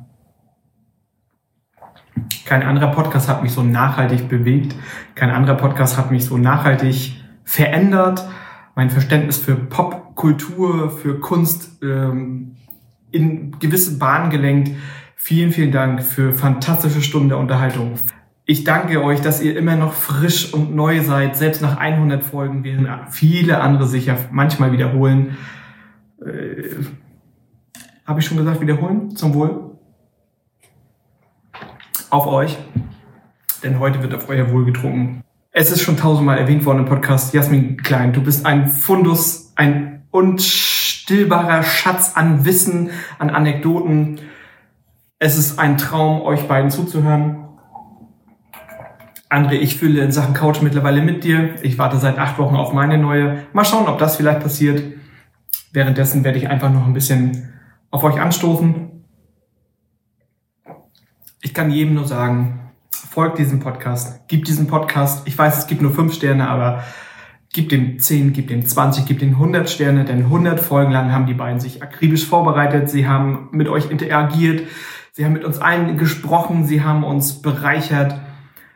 Kein anderer Podcast hat mich so nachhaltig bewegt. Kein anderer Podcast hat mich so nachhaltig verändert. Mein Verständnis für Popkultur, für Kunst ähm, in gewisse Bahnen gelenkt. Vielen, vielen Dank für fantastische Stunden der Unterhaltung. Ich danke euch, dass ihr immer noch frisch und neu seid. Selbst nach 100 Folgen, während viele andere sich ja manchmal wiederholen. Äh, Habe ich schon gesagt, wiederholen? Zum Wohl. Auf euch. Denn heute wird auf euer Wohl getrunken. Es ist schon tausendmal erwähnt worden im Podcast. Jasmin Klein, du bist ein Fundus, ein unstillbarer Schatz an Wissen, an Anekdoten. Es ist ein Traum, euch beiden zuzuhören. André, ich fühle in Sachen Couch mittlerweile mit dir. Ich warte seit acht Wochen auf meine neue. Mal schauen, ob das vielleicht passiert. Währenddessen werde ich einfach noch ein bisschen auf euch anstoßen. Ich kann jedem nur sagen, folgt diesem Podcast, gibt diesem Podcast, ich weiß, es gibt nur fünf Sterne, aber gibt dem 10, gibt dem 20, gibt dem 100 Sterne, denn 100 Folgen lang haben die beiden sich akribisch vorbereitet, sie haben mit euch interagiert, sie haben mit uns allen gesprochen, sie haben uns bereichert.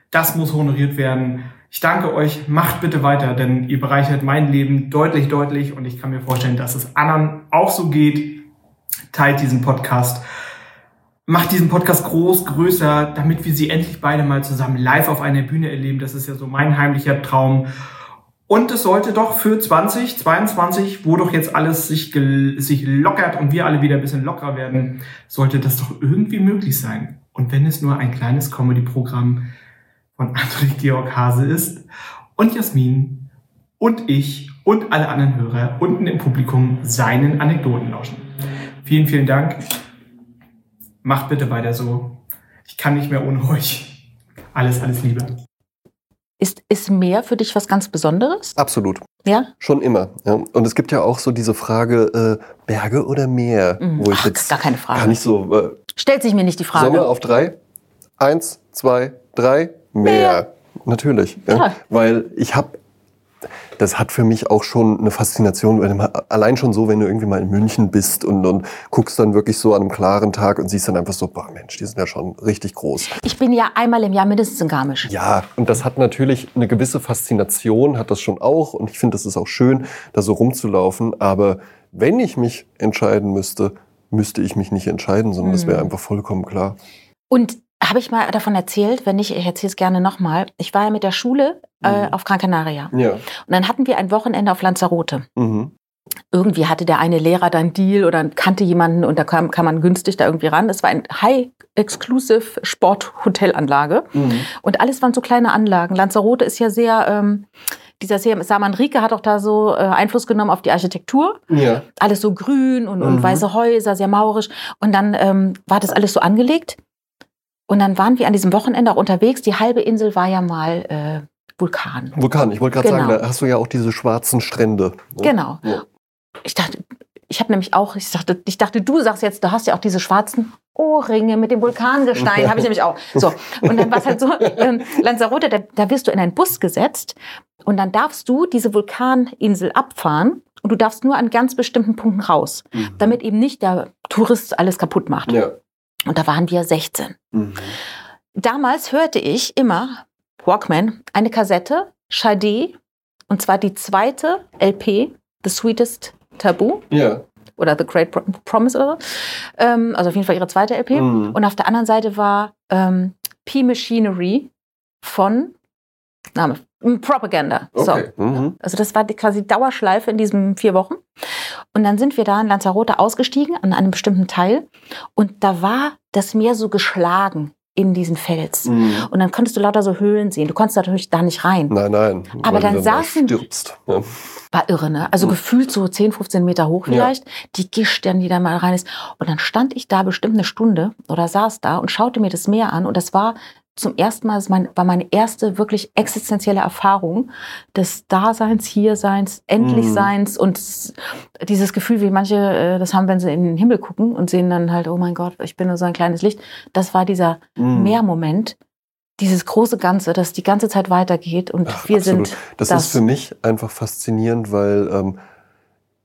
Das muss honoriert werden. Ich danke euch, macht bitte weiter, denn ihr bereichert mein Leben deutlich, deutlich und ich kann mir vorstellen, dass es anderen auch so geht. Teilt diesen Podcast. Macht diesen Podcast groß, größer, damit wir sie endlich beide mal zusammen live auf einer Bühne erleben. Das ist ja so mein heimlicher Traum. Und es sollte doch für 2022, wo doch jetzt alles sich, sich lockert und wir alle wieder ein bisschen lockerer werden, sollte das doch irgendwie möglich sein. Und wenn es nur ein kleines Comedy-Programm von André Georg Hase ist und Jasmin und ich und alle anderen Hörer unten im Publikum seinen Anekdoten lauschen. Vielen, vielen Dank. Macht bitte weiter so. Ich kann nicht mehr ohne euch. Alles, alles Liebe. Ist, ist Meer für dich was ganz Besonderes? Absolut. Ja? Schon immer. Ja. Und es gibt ja auch so diese Frage, äh, Berge oder Meer? Mhm. Wo ich Ach, jetzt gar keine Frage. Kann ich so, äh, Stellt sich mir nicht die Frage. Sommer auf drei? Eins, zwei, drei, Meer. Natürlich. Ja. Ja. Weil ich habe, das hat für mich auch schon eine Faszination, allein schon so, wenn du irgendwie mal in München bist und, und guckst dann wirklich so an einem klaren Tag und siehst dann einfach so, boah Mensch, die sind ja schon richtig groß. Ich bin ja einmal im Jahr mindestens in Garmisch. Ja, und das hat natürlich eine gewisse Faszination, hat das schon auch. Und ich finde, das ist auch schön, da so rumzulaufen. Aber wenn ich mich entscheiden müsste, müsste ich mich nicht entscheiden, sondern das wäre Mhm. einfach vollkommen klar. Und habe ich mal davon erzählt, wenn nicht, ich erzähle es gerne nochmal. Ich war ja mit der Schule äh, Mhm. auf Gran Canaria. Ja. Und dann hatten wir ein Wochenende auf Lanzarote. Mhm. Irgendwie hatte der eine Lehrer da einen Deal oder kannte jemanden und da kam, kam man günstig da irgendwie ran. Es war ein High-Exclusive Sport-Hotelanlage. Mhm. Und alles waren so kleine Anlagen. Lanzarote ist ja sehr, ähm, dieser Saman Rieke hat auch da so äh, Einfluss genommen auf die Architektur. Ja. Alles so grün und, und Mhm. weiße Häuser, sehr maurisch. Und dann ähm, war das alles so angelegt. Und dann waren wir an diesem Wochenende auch unterwegs. Die halbe Insel war ja mal äh, Vulkan. Vulkan, ich wollte gerade Genau. sagen, da hast du ja auch diese schwarzen Strände. ne? Genau. Ja. Ich dachte, ich habe nämlich auch, ich dachte, ich dachte, du sagst jetzt, du hast ja auch diese schwarzen Ohrringe mit dem Vulkangestein, habe ich nämlich auch. So. Und dann war es halt so, ähm, Lanzarote, da, da wirst du in einen Bus gesetzt und dann darfst du diese Vulkaninsel abfahren und du darfst nur an ganz bestimmten Punkten raus, Mhm. damit eben nicht der Tourist alles kaputt macht. Ja. Und da waren wir 16. Mhm. Damals hörte ich immer Walkman, eine Kassette, Sade, und zwar die zweite LP, The Sweetest Taboo Ja. oder The Great Pro- Promise oder so. Ähm, also auf jeden Fall ihre zweite LP. Mhm. Und auf der anderen Seite war ähm, P-Machinery von Name, Propaganda. So. Okay. Mhm. Also das war die quasi Dauerschleife in diesen vier Wochen. Und dann sind wir da in Lanzarote ausgestiegen an einem bestimmten Teil. Und da war das Meer so geschlagen in diesen Fels. Mhm. Und dann konntest du lauter so Höhlen sehen. Du konntest natürlich da nicht rein. Nein, nein. Aber dann du da saßen- stirbst. Ja. War irre, ne? Also Mhm. gefühlt so 10, 15 Meter hoch Ja. vielleicht. Die Gischt, die da mal rein ist. Und dann stand ich da bestimmt eine Stunde oder saß da und schaute mir das Meer an. Und das war zum ersten Mal, das war meine erste wirklich existenzielle Erfahrung des Daseins, Hierseins, Endlichseins und s- dieses Gefühl, wie manche äh, das haben, wenn sie in den Himmel gucken und sehen dann halt, oh mein Gott, ich bin nur so ein kleines Licht. Das war dieser Mhm. Mehrmoment, dieses große Ganze, das die ganze Zeit weitergeht und Ach, wir absolut. sind Das, das. ist für mich einfach faszinierend, weil ähm,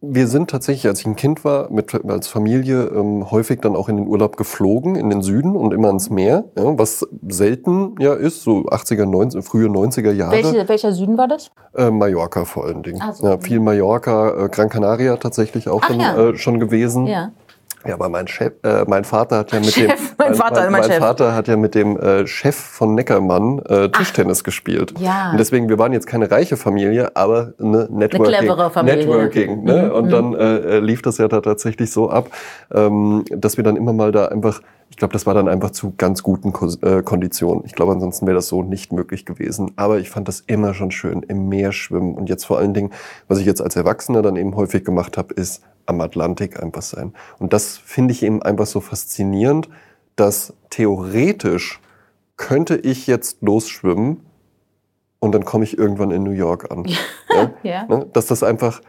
wir sind tatsächlich, als ich ein Kind war, mit, als Familie ähm, häufig dann auch in den Urlaub geflogen, in den Süden und immer ans Meer, ja, was selten ja ist, so 80er, 90er, frühe 90er Jahre. Welche, welcher Süden war das? Äh, Mallorca vor allen Dingen. So. Ja, viel Mallorca, äh, Gran Canaria tatsächlich auch Ach dann, ja. äh, schon gewesen. Ja. Ja, aber mein Chef, äh, mein Vater hat ja mit dem, Chef, mein Vater, mein, mein Chef. Vater hat ja mit dem äh, Chef von Neckermann äh, Tischtennis gespielt. Ja. Und deswegen, wir waren jetzt keine reiche Familie, aber eine Networking. clevere Familie. Networking. Ne? Mhm, Und mhm. dann äh, äh, lief das ja da tatsächlich so ab, ähm, dass wir dann immer mal da einfach, ich glaube, das war dann einfach zu ganz guten Ko äh, Konditionen. Ich glaube, ansonsten wäre das so nicht möglich gewesen. Aber ich fand das immer schon schön, im Meer schwimmen. Und jetzt vor allen Dingen, was ich jetzt als Erwachsener dann eben häufig gemacht habe, ist am Atlantik einfach sein. Und das finde ich eben einfach so faszinierend, dass theoretisch könnte ich jetzt losschwimmen und dann komme ich irgendwann in New York an. Ja? Ja. Ne? Dass das einfach,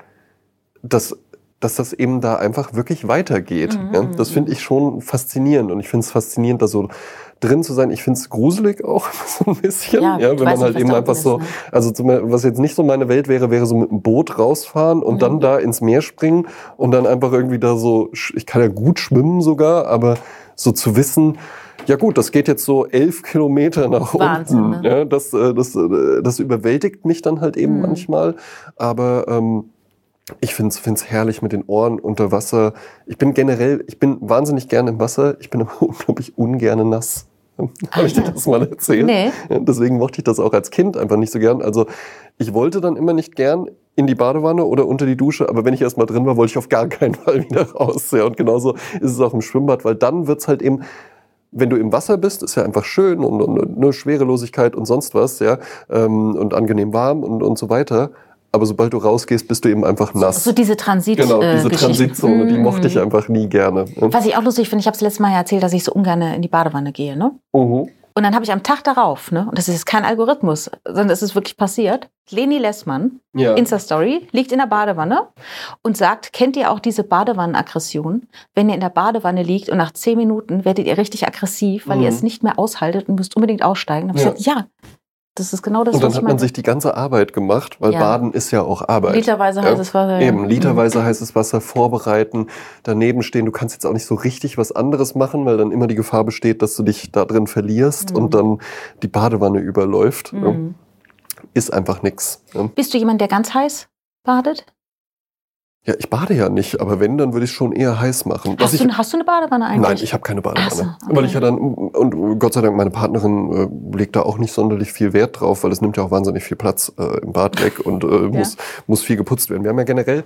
dass, dass das eben da einfach wirklich weitergeht. Mhm, Ja? Das finde ich schon faszinierend und ich finde es faszinierend, da so drin zu sein. Ich finde es gruselig auch so ein bisschen, Ja, ja, wenn man halt eben einfach so, ne? also zum, was jetzt nicht so meine Welt wäre, wäre so mit einem Boot rausfahren und Mhm. dann da ins Meer springen und dann einfach irgendwie da so, ich kann ja gut schwimmen sogar, aber so zu wissen, ja gut, das geht jetzt so elf Kilometer nach Wahnsinn, unten. ne? Ja, das, äh, das, äh, das überwältigt mich dann halt eben Mhm. manchmal. Aber ähm, ich finde es herrlich mit den Ohren unter Wasser. Ich bin generell, ich bin wahnsinnig gerne im Wasser. Ich bin aber unglaublich ungerne nass. Habe ich dir das mal erzählt? Nee. Deswegen mochte ich das auch als Kind einfach nicht so gern. Also ich wollte dann immer nicht gern in die Badewanne oder unter die Dusche, aber wenn ich erst mal drin war, wollte ich auf gar keinen Fall wieder raus. Ja, und genauso ist es auch im Schwimmbad, weil dann wird's halt eben, wenn du im Wasser bist, ist ja einfach schön und, und eine Schwerelosigkeit und sonst was, ja, ähm, und angenehm warm und, und so weiter. Aber sobald du rausgehst, bist du eben einfach nass. So diese Transit genau, äh, diese. Transitzone, die Mhm. mochte ich einfach nie gerne. Was ich auch lustig finde, ich habe es letztes Mal ja erzählt, dass ich so ungern in die Badewanne gehe. Ne? Mhm. Und dann habe ich am Tag darauf, ne, und das ist jetzt kein Algorithmus, sondern es ist wirklich passiert, Leni Lessmann, Ja. Insta-Story, liegt in der Badewanne und sagt, kennt ihr auch diese Badewannenaggression? Wenn ihr in der Badewanne liegt und nach zehn Minuten werdet ihr richtig aggressiv, weil Mhm. ihr es nicht mehr aushaltet und müsst unbedingt aussteigen. Dann habe ich Ja. gesagt, ja, das ist genau das, Und dann hat man sich die ganze Arbeit gemacht, weil Ja. Baden ist ja auch Arbeit. Literweise heißes Wasser. ja. Eben, literweise heißes Wasser vorbereiten, daneben stehen. Du kannst jetzt auch nicht so richtig was anderes machen, weil dann immer die Gefahr besteht, dass du dich da drin verlierst Mhm. und dann die Badewanne überläuft. Mhm. Ist einfach nix. Bist du jemand, der ganz heiß badet? Ja, ich bade ja nicht, aber wenn, dann würde ich schon eher heiß machen. Hast, ich, du, hast du eine Badewanne eigentlich? Nein, ich habe keine Badewanne. So, okay. Weil ich ja dann, und Gott sei Dank, meine Partnerin äh, legt da auch nicht sonderlich viel Wert drauf, weil es nimmt ja auch wahnsinnig viel Platz äh, im Bad weg und äh, muss, muss viel geputzt werden. Wir haben ja generell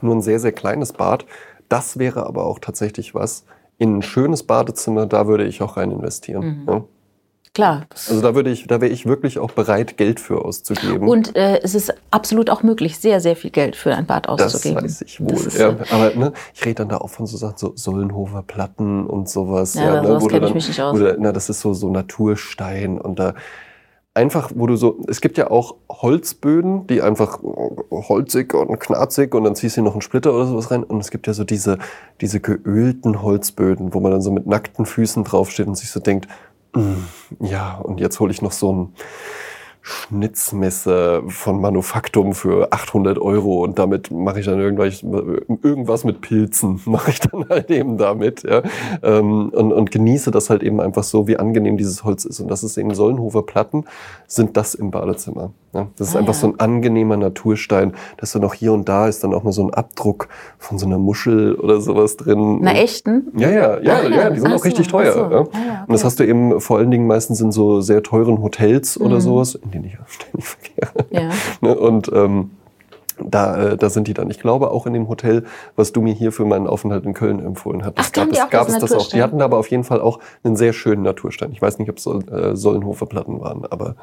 nur ein sehr, sehr kleines Bad. Das wäre aber auch tatsächlich was. In ein schönes Badezimmer, da würde ich auch rein investieren. Mhm. Ja. Klar. Also da würde ich, da wäre ich wirklich auch bereit, Geld für auszugeben. Und äh, es ist absolut auch möglich, sehr, sehr viel Geld für ein Bad das auszugeben. weiß ich wohl. Das ist, ja, äh, aber ne, ich rede dann da auch von so Sachen, so Sollenhofer Platten und sowas. Ja, ne, sowas wo du kenn ich mich nicht aus. du- na, das ist so, so Naturstein und da einfach, wo du so, es gibt ja auch Holzböden, die einfach holzig und knarzig und dann ziehst du noch einen Splitter oder sowas rein und es gibt ja so diese, diese geölten Holzböden, wo man dann so mit nackten Füßen draufsteht und sich so denkt, "Mm, ja, und jetzt hole ich noch so ein Schnitzmesser von Manufaktum für 800 Euro und damit mache ich dann irgendwas, irgendwas mit Pilzen, mache ich dann halt eben damit, ja, ähm, und, und genieße das halt eben einfach so, wie angenehm dieses Holz ist. Und das ist eben Sollenhofer Platten, sind das im Badezimmer. Ja. Das ist Ah, einfach ja. so ein angenehmer Naturstein, dass dann auch hier und da ist dann auch mal so ein Abdruck von so einer Muschel oder sowas drin. Einer echten? Ja, ja, ja, Ah, ja, die sind Ach auch so, richtig ach teuer. so. Ja. Ah, ja, Und das okay. hast du eben vor allen Dingen meistens in so sehr teuren Hotels oder Mhm. sowas, in denen ich ständig verkehre. Ja. Ne, Und ähm, da, äh, da sind die dann. Ich glaube auch in dem Hotel, was du mir hier für meinen Aufenthalt in Köln empfohlen Ach, hattest, da haben gab, es, gab das es das auch. Die hatten aber auf jeden Fall auch einen sehr schönen Naturstein. Ich weiß nicht, ob es Sol, äh, Sollenhofer Platten waren, aber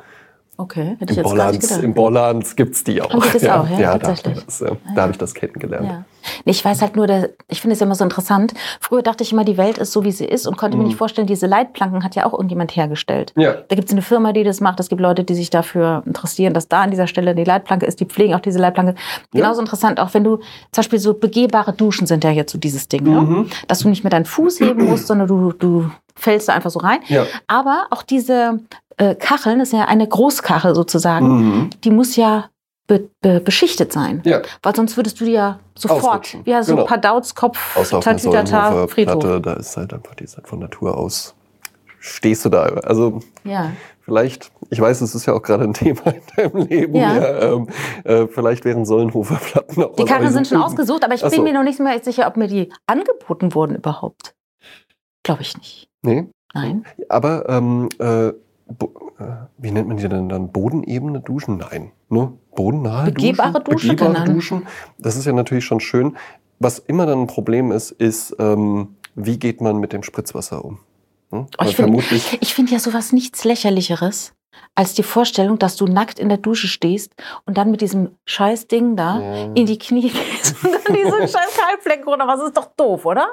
Okay, hätte ich im jetzt gar nicht gedacht. im Borlands gibt's die auch. Haben die das auch, ja, da, tatsächlich? das, äh, da habe ich das kennengelernt. Ja. Ich weiß halt nur, der, ich finde es immer so interessant. Früher dachte ich immer, die Welt ist so, wie sie ist und konnte mir Mhm. nicht vorstellen, diese Leitplanken hat ja auch irgendjemand hergestellt. Ja. Da gibt es eine Firma, die das macht. Es gibt Leute, die sich dafür interessieren, dass da an dieser Stelle die Leitplanke ist. Die pflegen auch diese Leitplanke. Genauso interessant, auch wenn du zum Beispiel so begehbare Duschen sind ja jetzt so dieses Ding, Mhm. ne? dass du nicht mehr deinen Fuß heben musst, sondern du, du fällst da einfach so rein. Ja. Aber auch diese äh, Kacheln, das ist ja eine Großkachel sozusagen, Mhm. die muss ja be be beschichtet sein. Ja. Weil sonst würdest du die ja sofort, Ausrutschen, ja, so genau. ein paar Dautskopf, Außer auf einer Tatütata, Friedhof. Da ist halt einfach, die ist halt von Natur aus. Stehst du da? Also Ja. vielleicht, ich weiß, es ist ja auch gerade ein Thema in deinem Leben. Ja. Ja. ähm, äh, vielleicht wären Sollenhofer Platten auch Die also- sind schon ausgesucht, aber ich Ach bin so. mir noch nicht mehr sicher, ob mir die angeboten wurden überhaupt. Glaube ich nicht. Nee, Nein. aber ähm, äh, äh, wie nennt man die denn dann? Bodenebene Duschen? Nein. Ne? Bodennahe Begehbare Duschen? Dusche, Begehbare. Duschen. Das ist ja natürlich schon schön. Was immer dann ein Problem ist, ist, ähm, wie geht man mit dem Spritzwasser um? Hm? Oh, ich finde find ja sowas nichts lächerlicheres als die Vorstellung, dass du nackt in der Dusche stehst und dann mit diesem scheiß Ding da Ja. in die Knie gehst und dann diese scheiß Kaltflecken runter. Was ist doch doof, oder?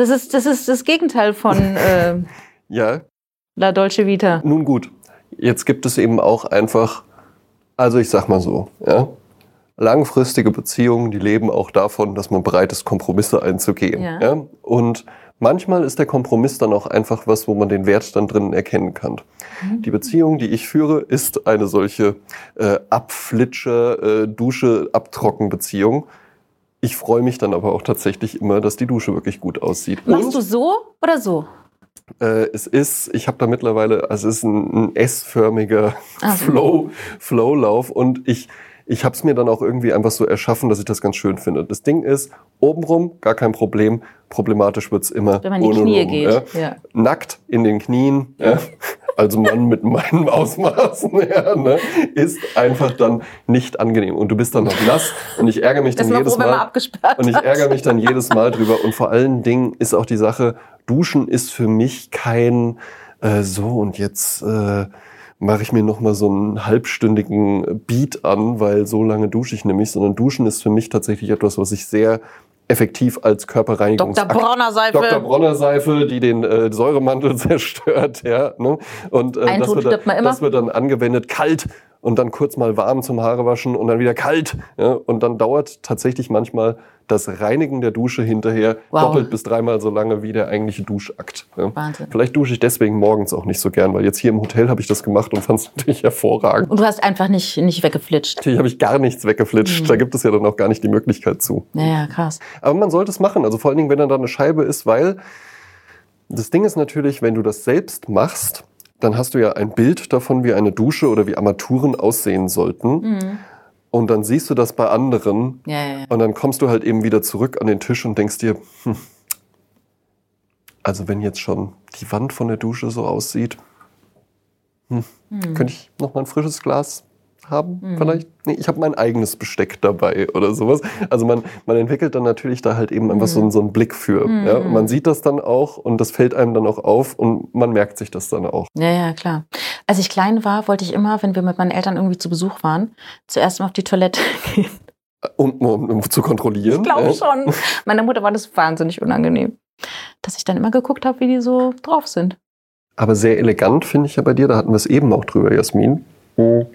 Das ist das, ist das Gegenteil von äh, Ja, La Dolce Vita. Nun gut, jetzt gibt es eben auch einfach, also ich sag mal so, ja, langfristige Beziehungen, die leben auch davon, dass man bereit ist, Kompromisse einzugehen. Ja. Ja. Und manchmal ist der Kompromiss dann auch einfach was, wo man den Wert dann drinnen erkennen kann. Mhm. Die Beziehung, die ich führe, ist eine solche äh, Abflitsche, äh, Dusche, Abtrocken-Beziehung. Ich freue mich dann aber auch tatsächlich immer, dass die Dusche wirklich gut aussieht. Machst Und- du so oder so? äh, es ist, ich habe da mittlerweile, also es ist ein, ein S-förmiger Ah. Flow, Flowlauf und ich, ich habe es mir dann auch irgendwie einfach so erschaffen, dass ich das ganz schön finde. Das Ding ist, obenrum gar kein Problem, problematisch wird's immer Wenn man in die Knie Ja? geht. Ja. Nackt in den Knien, ja? also Mann mit meinen Ausmaßen, ja, ne? ist einfach dann nicht angenehm. Und du bist dann noch nass und ich ärgere mich Das dann jedes froh, Mal. abgesperrt Und ich ärgere mich dann jedes Mal drüber. Und vor allen Dingen ist auch die Sache, Duschen ist für mich kein äh, so und jetzt äh, mache ich mir noch mal so einen halbstündigen Beat an, weil so lange dusche ich nämlich, sondern Duschen ist für mich tatsächlich etwas, was ich sehr effektiv als Körperreinigungsakt. Dr. Bronner Seife. Dr. Bronner Seife, die den äh, Säuremantel zerstört, ja. Ne? Und äh, das, wird dann, das wird dann angewendet kalt und dann kurz mal warm zum Haarewaschen und dann wieder kalt. Ja? Und dann dauert tatsächlich manchmal das Reinigen der Dusche hinterher Wow. doppelt bis dreimal so lange wie der eigentliche Duschakt. Ja? Wahnsinn. Vielleicht dusche ich deswegen morgens auch nicht so gern, weil jetzt hier im Hotel habe ich das gemacht und fand es natürlich hervorragend. Und du hast einfach nicht, nicht weggeflitscht. Natürlich habe ich gar nichts weggeflitscht. Mhm. Da gibt es ja dann auch gar nicht die Möglichkeit zu. Ja, ja, krass. Aber man sollte es machen. Also vor allen Dingen, wenn dann da eine Scheibe ist, weil das Ding ist natürlich, wenn du das selbst machst, dann hast du ja ein Bild davon, wie eine Dusche oder wie Armaturen aussehen sollten. Mhm. Und dann siehst du das bei anderen Ja, ja, ja. und dann kommst du halt eben wieder zurück an den Tisch und denkst dir, hm, also wenn jetzt schon die Wand von der Dusche so aussieht, hm, Mhm. könnte ich noch mal ein frisches Glas haben Mhm. vielleicht? Nee, ich habe mein eigenes Besteck dabei oder sowas. Also man, man entwickelt dann natürlich da halt eben einfach so, einen- so einen Blick für. Ja? Und man sieht das dann auch und das fällt einem dann auch auf und man merkt sich das dann auch. Ja, ja, klar. Als ich klein war, wollte ich immer, wenn wir mit meinen Eltern irgendwie zu Besuch waren, zuerst mal auf die Toilette gehen. Um, um, um zu kontrollieren. Ich glaube ja. schon. Meiner Mutter war das wahnsinnig unangenehm. Dass ich dann immer geguckt habe, wie die so drauf sind. Aber sehr elegant finde ich ja bei dir, da hatten wir es eben auch drüber, Jasmin. Und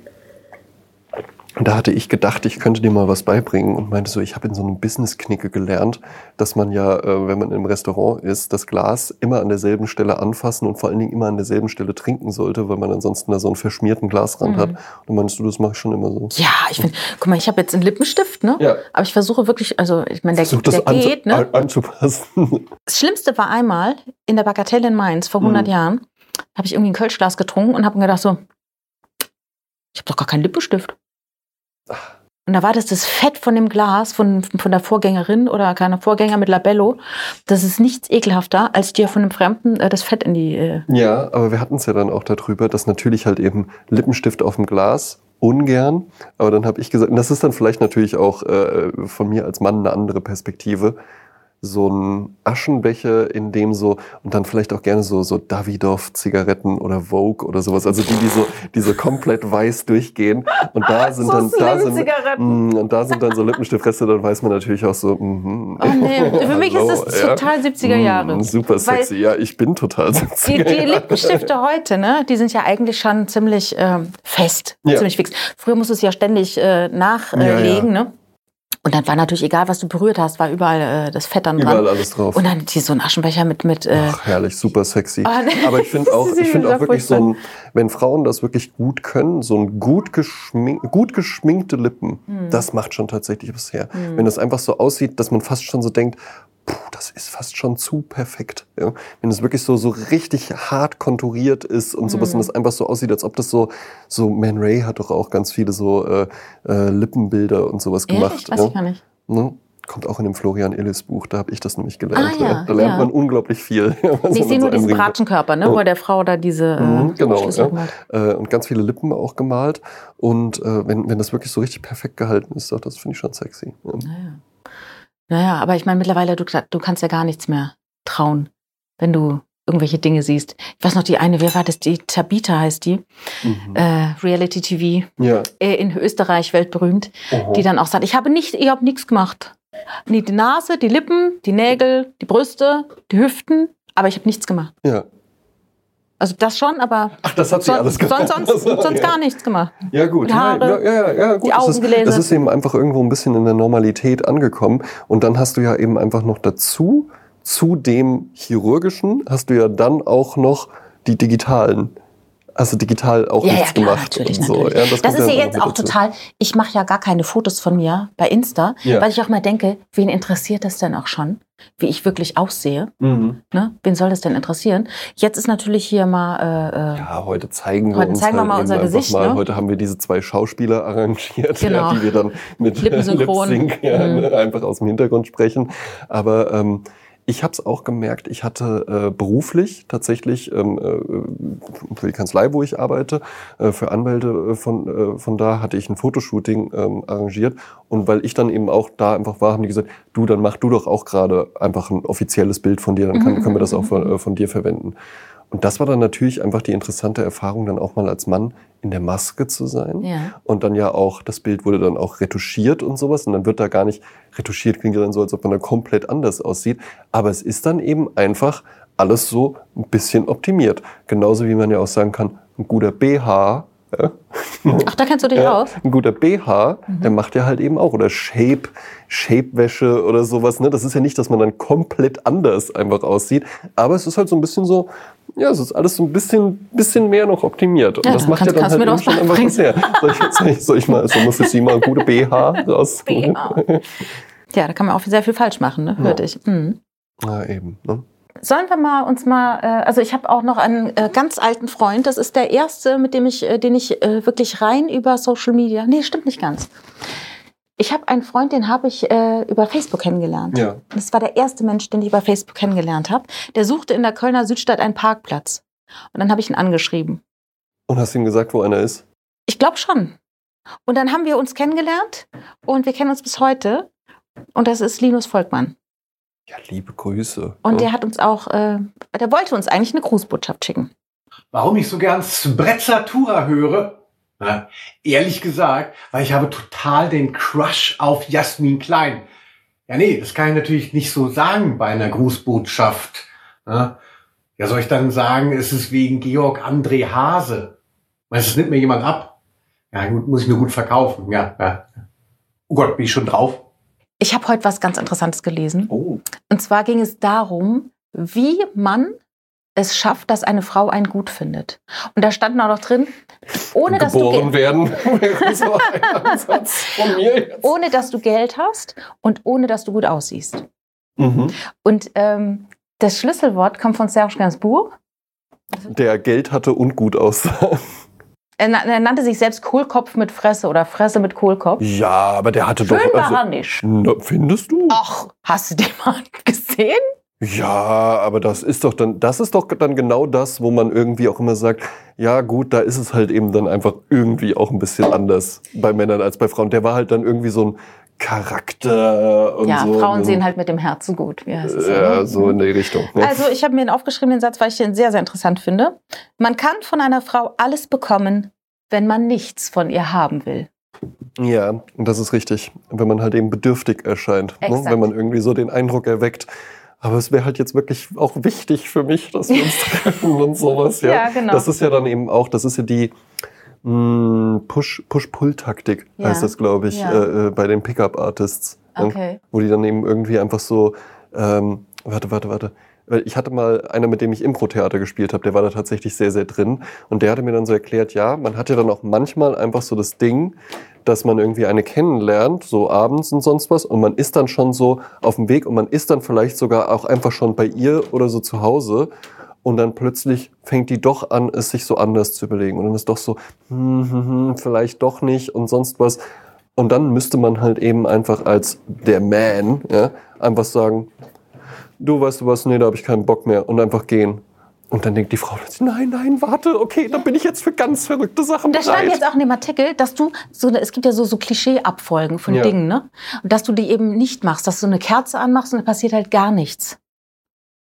da hatte ich gedacht, ich könnte dir mal was beibringen und meinte so, ich habe in so einem Business-Knicke gelernt, dass man ja, äh, wenn man im Restaurant ist, das Glas immer an derselben Stelle anfassen und vor allen Dingen immer an derselben Stelle trinken sollte, weil man ansonsten da so einen verschmierten Glasrand Mhm. hat. Und meinst du, das mache ich schon immer so. Ja, ich finde, guck mal, ich habe jetzt einen Lippenstift, ne? Ja. Aber ich versuche wirklich, also ich meine, der, Versuch der geht, ne? an- anzupassen. Das Schlimmste war einmal in der Bagatelle in Mainz vor 100 Mhm. Jahren, habe ich irgendwie ein Kölschglas getrunken und habe mir gedacht so, ich habe doch gar keinen Lippenstift. Und da war das das Fett von dem Glas von, von der Vorgängerin oder keiner Vorgänger mit Labello. Das ist nichts ekelhafter, als dir von einem Fremden äh, das Fett in die. Äh, Ja, aber wir hatten es ja dann auch darüber, dass natürlich halt eben Lippenstift auf dem Glas ungern. Aber dann habe ich gesagt, und das ist dann vielleicht natürlich auch äh, von mir als Mann eine andere Perspektive, so ein Aschenbecher, in dem so, und dann vielleicht auch gerne so, so Davidoff-Zigaretten oder Vogue oder sowas, also die, die so, die so komplett weiß durchgehen. Und da sind So dann, da sind, Zigaretten. Mm, und da sind dann so Lippenstiftreste, dann weiß man natürlich auch so, mhm. oh nee, für mich ist das ja. total 70er Jahre. Mm, super sexy. Ja, ich bin total Die, 70er die Jahre. Lippenstifte heute, ne, die sind ja eigentlich schon ziemlich ähm, fest, Ja. ziemlich fix. Früher musstest du ja ständig äh, nachlegen, Ja, äh, ne? Und dann war natürlich egal, was du berührt hast, war überall äh, das Fett dann Überall dran. alles drauf. Und dann hier so ein Aschenbecher mit mit. Äh, Ach, herrlich, super sexy. Ah, nee. Aber ich finde auch, ich finde auch wirklich so ein, wenn Frauen das wirklich gut können, so ein gut, geschmink, gut geschminkte Lippen, Hm. das macht schon tatsächlich was her. Wenn das einfach so aussieht, dass man fast schon so denkt, puh, das ist fast schon zu perfekt. Ja? Wenn es wirklich so, so richtig hart konturiert ist und sowas Hm. und das einfach so aussieht, als ob das so, so Man Ray hat doch auch ganz viele so äh, äh, Lippenbilder und sowas gemacht. ehrlich, weiß ja? ich gar nicht. Ne? Kommt auch in dem Florian Illis Buch, da habe ich das nämlich gelernt. Ah, ja, Da lernt ja. man unglaublich viel. Nee, ich sehe so nur diesen. Bratschenkörper, ne, Oh. wo der Frau da diese äh, Mhm, genau, ja. Äh, und ganz viele Lippen auch gemalt. Und äh, wenn, wenn das wirklich so richtig perfekt gehalten ist, doch, das finde ich schon sexy. Ja. Naja. naja, aber ich meine, mittlerweile, du, du kannst ja gar nichts mehr trauen, wenn du irgendwelche Dinge siehst. Ich weiß noch, die eine, wer war das? Die Tabita heißt die, Mhm. äh, Reality TV, ja. äh, in Österreich weltberühmt, Oho. die dann auch sagt, ich habe nicht, ich habe nichts gemacht. Nee, die Nase, die Lippen, die Nägel, die Brüste, die Hüften, aber ich habe nichts gemacht. ja. Also das schon, aber Ach, das hat sie sonst, alles gemacht. sonst, sonst, sonst gar nichts gemacht. Ja, gut. Die Haare, ja, ja, ja, gut. die das Augen ist, gelasert. Das ist eben einfach irgendwo ein bisschen in der Normalität angekommen. Und dann hast du ja eben einfach noch dazu, zu dem chirurgischen, hast du ja dann auch noch die digitalen. Du digital auch Ja, ja, nichts klar, gemacht. natürlich, so. natürlich. Ja, das kommt ist ja jetzt auch dazu. total, ich mache ja gar keine Fotos von mir bei Insta, Ja. weil ich auch mal denke, wen interessiert das denn auch schon, wie ich wirklich aussehe? Mhm. Ne? Wen soll das denn interessieren? Jetzt ist natürlich hier mal, äh, äh, Ja, heute zeigen wir Heute uns zeigen wir halt mal unser Gesicht, Mal. ne? Heute haben wir diese zwei Schauspieler arrangiert, Genau. ja, die wir dann mit Lippensynchron. Ja, Mhm. einfach aus dem Hintergrund sprechen. Aber ähm, ich habe es auch gemerkt, ich hatte äh, beruflich tatsächlich ähm, äh, für die Kanzlei, wo ich arbeite, äh, für Anwälte äh, von, äh, von da hatte ich ein Fotoshooting ähm, arrangiert. Und weil ich dann eben auch da einfach war, haben die gesagt, du, dann mach du doch auch gerade einfach ein offizielles Bild von dir, dann kann, Mhm, können wir das mhm, auch von, äh, von dir verwenden. Und das war dann natürlich einfach die interessante Erfahrung, dann auch mal als Mann in der Maske zu sein. Ja. Und dann ja auch, das Bild wurde dann auch retuschiert und sowas. Und dann wird da gar nicht retuschiert, klingt ja dann so, als ob man da komplett anders aussieht. Aber es ist dann eben einfach alles so ein bisschen optimiert. Genauso wie man ja auch sagen kann, ein guter BH ja. Ach, da kennst du dich ja, aus? Ein guter BH, mhm. der macht ja halt eben auch. Oder Shape, Shape-Wäsche oder sowas. Ne? Das ist ja nicht, dass man dann komplett anders einfach aussieht. Aber es ist halt so ein bisschen so, ja, es ist alles so ein bisschen, bisschen mehr noch optimiert. Und ja, das macht kannst, ja dann halt eben schon einfach was her. Soll ich, soll ich, soll ich mal, also muss ich sie mal gute BH raus? BH. Ja, da kann man auch sehr viel falsch machen, ne? hörte ja. ich. Mhm. Ja, eben. Ne? Sollen wir mal uns mal, äh, also ich habe auch noch einen äh, ganz alten Freund, das ist der erste, mit dem ich, äh, den ich wirklich rein über Social Media, nee, stimmt nicht ganz. Ich habe einen Freund, den habe ich äh, über Facebook kennengelernt. Ja. Das war der erste Mensch, den ich über Facebook kennengelernt habe. Der suchte in der Kölner Südstadt einen Parkplatz. Und dann habe ich ihn angeschrieben. Und hast ihm gesagt, wo einer ist? Ich glaube schon. Und dann haben wir uns kennengelernt und wir kennen uns bis heute. Und das ist Linus Volkmann. Ja, liebe Grüße. Und der hat uns auch, äh, der wollte uns eigentlich eine Grußbotschaft schicken. Warum ich so gern Sprezzatura höre? Na, ehrlich gesagt, weil ich habe total den Crush auf Jasmin Klein. Ja, nee, das kann ich natürlich nicht so sagen bei einer Grußbotschaft. Na? Ja, soll ich dann sagen, es ist wegen Georg André Hase? Meinst du, es nimmt mir jemand ab? Ja, gut, muss ich nur gut verkaufen. Ja, ja. Oh Gott, bin ich schon drauf? Ich habe heute was ganz Interessantes gelesen. Oh. Und zwar ging es darum, wie man es schafft, dass eine Frau einen gut findet. Und da stand auch noch drin, ohne dass Geboren du werden, so ohne dass du Geld hast und ohne dass du gut aussiehst. Mhm. Und ähm, das Schlüsselwort kommt von Serge Gainsbourg. Der Geld hatte und gut aussah. Er, er, nannte sich selbst Kohlkopf mit Fresse oder Fresse mit Kohlkopf. Ja, aber der hatte Schön doch. war Also, er nicht. na, findest du? Ach, hast du den mal gesehen? Ja, aber das ist doch dann, das ist doch dann genau das, wo man irgendwie auch immer sagt, ja gut, da ist es halt eben dann einfach irgendwie auch ein bisschen anders bei Männern als bei Frauen. Der war halt dann irgendwie so ein Charakter und ja, so. Frauen ne? sehen halt mit dem Herzen gut. Wie heißt es Ja, so in die Richtung. Ne? Also ich habe mir einen aufgeschriebenen Satz, weil ich den sehr, sehr interessant finde. Man kann von einer Frau alles bekommen, wenn man nichts von ihr haben will. Ja, und das ist richtig. Wenn man halt eben bedürftig erscheint. Ne? Wenn man irgendwie so den Eindruck erweckt. Aber es wäre halt jetzt wirklich auch wichtig für mich, dass wir uns treffen und sowas. Ja, Ja, genau. Das ist ja dann eben auch, das ist ja die Push- Push-Pull-Taktik, Ja. heißt das, glaube ich, Ja. äh, äh, bei den Pickup-Artists. Okay. Wo die dann eben irgendwie einfach so, ähm, warte, warte, warte. Ich hatte mal einer, mit dem ich Impro-Theater gespielt habe, der war da tatsächlich sehr, sehr drin. Und der hatte mir dann so erklärt, ja, man hat ja dann auch manchmal einfach so das Ding, dass man irgendwie eine kennenlernt, so abends und sonst was, und man ist dann schon so auf dem Weg und man ist dann vielleicht sogar auch einfach schon bei ihr oder so zu Hause. Und dann plötzlich fängt die doch an, es sich so anders zu überlegen. Und dann ist doch so, hm, hm, hm, vielleicht doch nicht und sonst was. Und dann müsste man halt eben einfach als der Man ja, einfach sagen, du weißt du was, nee, da habe ich keinen Bock mehr und einfach gehen. Und dann denkt die Frau, plötzlich, nein, nein, warte, okay, dann bin ich jetzt für ganz verrückte Sachen Da stand bereit. jetzt auch in dem Artikel, dass du so, es gibt ja so, so Klischee-Abfolgen von Ja. Dingen, ne? Und dass du die eben nicht machst, dass du so eine Kerze anmachst und dann passiert halt gar nichts.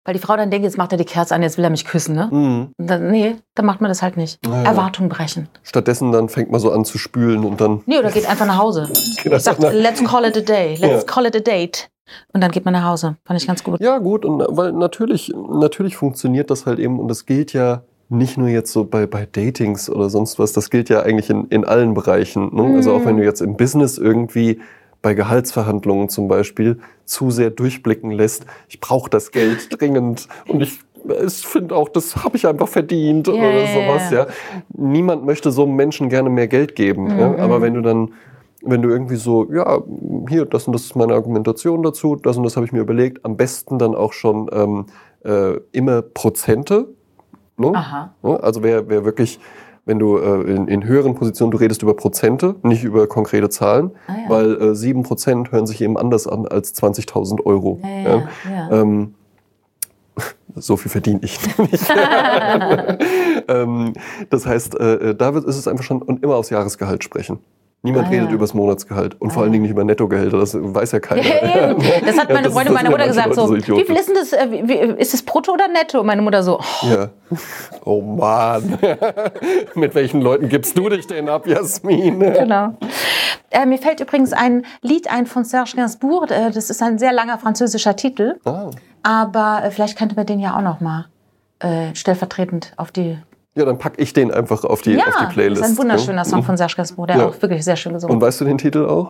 Weil die Frau dann denkt, jetzt macht er die Kerze an, jetzt will er mich küssen, ne? Mhm. Dann, nee, dann macht man das halt nicht. Ja. Erwartungen brechen. Stattdessen dann fängt man so an zu spülen und dann Nee, oder geht einfach nach Hause. Sagt, let's call it a day, let's Ja. call it a date. Und dann geht man nach Hause. Fand ich ganz gut. Ja, gut, und weil natürlich, natürlich funktioniert das halt eben und das gilt ja nicht nur jetzt so bei, bei Datings oder sonst was, das gilt ja eigentlich in, in allen Bereichen. Ne? Also auch wenn du jetzt im Business irgendwie bei Gehaltsverhandlungen zum Beispiel zu sehr durchblicken lässt, ich brauche das Geld dringend und ich ich finde auch, das habe ich einfach verdient Ja, oder sowas, ja. ja. Niemand möchte so einem Menschen gerne mehr Geld geben. Mhm. Ja? Aber wenn du dann wenn du irgendwie so, ja, hier, das und das ist meine Argumentation dazu, das und das habe ich mir überlegt, am besten dann auch schon ähm, äh, immer Prozente. Ne? Aha. Also wer, wer wirklich, wenn du äh, in, in höheren Positionen, du redest über Prozente, nicht über konkrete Zahlen, Ah, ja. weil äh, 7% hören sich eben anders an als 20.000 Euro. Ja, ja, ja. Ähm, so viel verdiene ich nicht. ähm, das heißt, äh, da wird, ist es einfach schon und immer aufs Jahresgehalt sprechen. Niemand Ah, redet ja. über das Monatsgehalt und vor allen Dingen nicht über Nettogehälter, das weiß ja keiner. Ja, eben. Das hat Ja, meine das- Freundin meiner ja Mutter gesagt. So, Idioten. wie viel ist denn das? Äh, wie, ist es brutto oder netto? Meine Mutter so, oh, Ja. Oh Mann. Mit welchen Leuten gibst du dich denn ab, Jasmin? genau. Äh, mir fällt übrigens ein Lied ein von Serge Gainsbourg. Äh, das ist ein sehr langer französischer Titel. Ah. Aber äh, vielleicht könnte man den ja auch noch mal stellvertretend auf die... Ja, dann packe ich den einfach auf die, Ja, auf die das Playlist. ist ein wunderschöner Song Ja. von Serge Gainsbourg, der Ja. auch wirklich sehr schön gesungen Und weißt du den Titel auch?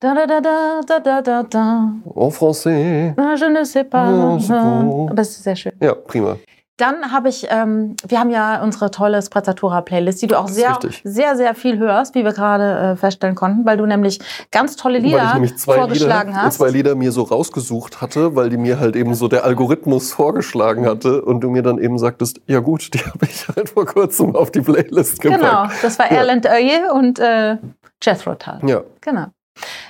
Da, da, da, da, da, da, da, da. En français. Ah, Je ne sais pas. Aber es ist sehr schön. Ja, prima. Dann habe ich, ähm, wir haben ja unsere tolle Sprezzatura-Playlist, die du auch sehr, sehr, sehr viel hörst, wie wir gerade äh, feststellen konnten, weil du nämlich ganz tolle Weil ich Lieder vorgeschlagen Lieder, hast. zwei Lieder mir so rausgesucht hatte, weil die mir halt eben so der Algorithmus vorgeschlagen hatte und du mir dann eben sagtest, ja gut, die habe ich halt vor kurzem auf die Playlist gepackt. genau, das war Ja. Erland Öje und äh, Jethro Tull. Ja. Genau.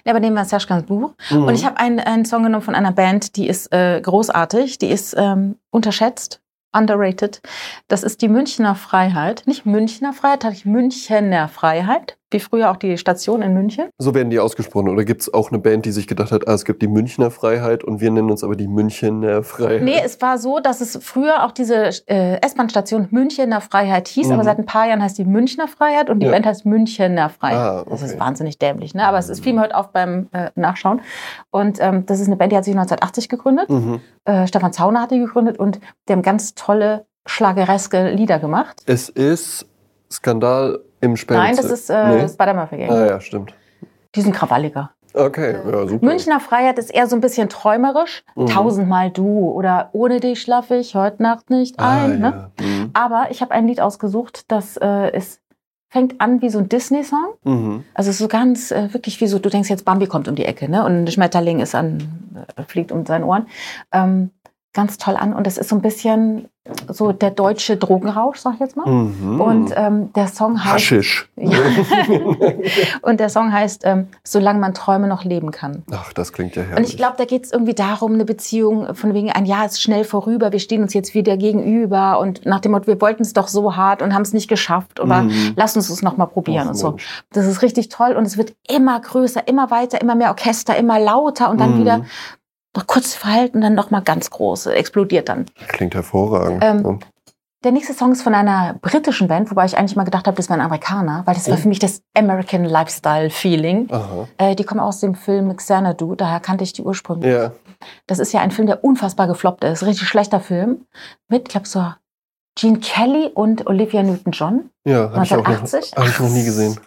Ja, aber nehmen wir Serge Gainsbourg. Mhm. Und ich habe einen, einen Song genommen von einer Band, die ist äh, großartig, die ist ähm, unterschätzt, underrated. Das ist die Münchner Freiheit. Nicht Münchner Freiheit, hatte ich Münchener Freiheit, wie früher auch die Station in München. So werden die ausgesprochen. Oder gibt es auch eine Band, die sich gedacht hat, ah, es gibt die Münchner Freiheit und wir nennen uns aber die Münchener Freiheit? Nee, es war so, dass es früher auch diese äh, S-Bahn-Station Münchener Freiheit hieß, Mhm. aber seit ein paar Jahren heißt die Münchner Freiheit und die Ja. Band heißt Münchener Freiheit. Ah, Das ist okay. wahnsinnig dämlich, ne? aber es ist fiel mir heute auf beim äh, Nachschauen. Und ähm, das ist eine Band, die hat sich 1980 gegründet. Mhm. Äh, Stefan Zauner hat die gegründet und die haben ganz tolle, schlagereske Lieder gemacht. Es ist Skandal im Sperrbezirk. Nein, das ist äh, Nee. das Gang. Ah ja, stimmt. Die sind krawalliger. Okay, ja, super. Münchner Freiheit ist eher so ein bisschen träumerisch. Mhm. Tausendmal du oder ohne dich schlafe ich heute Nacht nicht ah, ein. Ne? ja. Mhm. Aber ich habe ein Lied ausgesucht, das äh, ist, fängt an wie so ein Disney-Song. Mhm. Also so ganz äh, wirklich wie so, du denkst jetzt Bambi kommt um die Ecke, ne? Und ein Schmetterling ist an, äh, fliegt um seine Ohren. Ähm, ganz toll an. Und es ist so ein bisschen so der deutsche Drogenrausch, sag ich jetzt mal. Mhm. Und ähm, der Song heißt. Haschisch. Ja. Und der Song heißt, ähm, solange man Träume noch leben kann. Ach, das klingt ja herrlich. Und ich glaube, da geht es irgendwie darum, eine Beziehung von wegen, ein Jahr ist schnell vorüber, wir stehen uns jetzt wieder gegenüber und nach dem Motto, wir wollten es doch so hart und haben es nicht geschafft, aber Mhm. lass uns es nochmal probieren Ach, und so. Mensch. Das ist richtig toll und es wird immer größer, immer weiter, immer mehr Orchester, immer lauter und dann Mhm. wieder noch kurz verhalten, dann nochmal ganz groß, explodiert dann. Klingt hervorragend. Ähm, Der nächste Song ist von einer britischen Band, wobei ich eigentlich mal gedacht habe, das wären Amerikaner, weil das war Oh. für mich das American Lifestyle Feeling. Äh, die kommen aus dem Film Xanadu, daher kannte ich die ursprünglich. Ja. Das ist ja ein Film, der unfassbar gefloppt ist. Richtig schlechter Film. Mit, ich glaube, so Gene Kelly und Olivia Newton-John. Ja, habe ich auch noch, 1980? hab ich noch nie gesehen.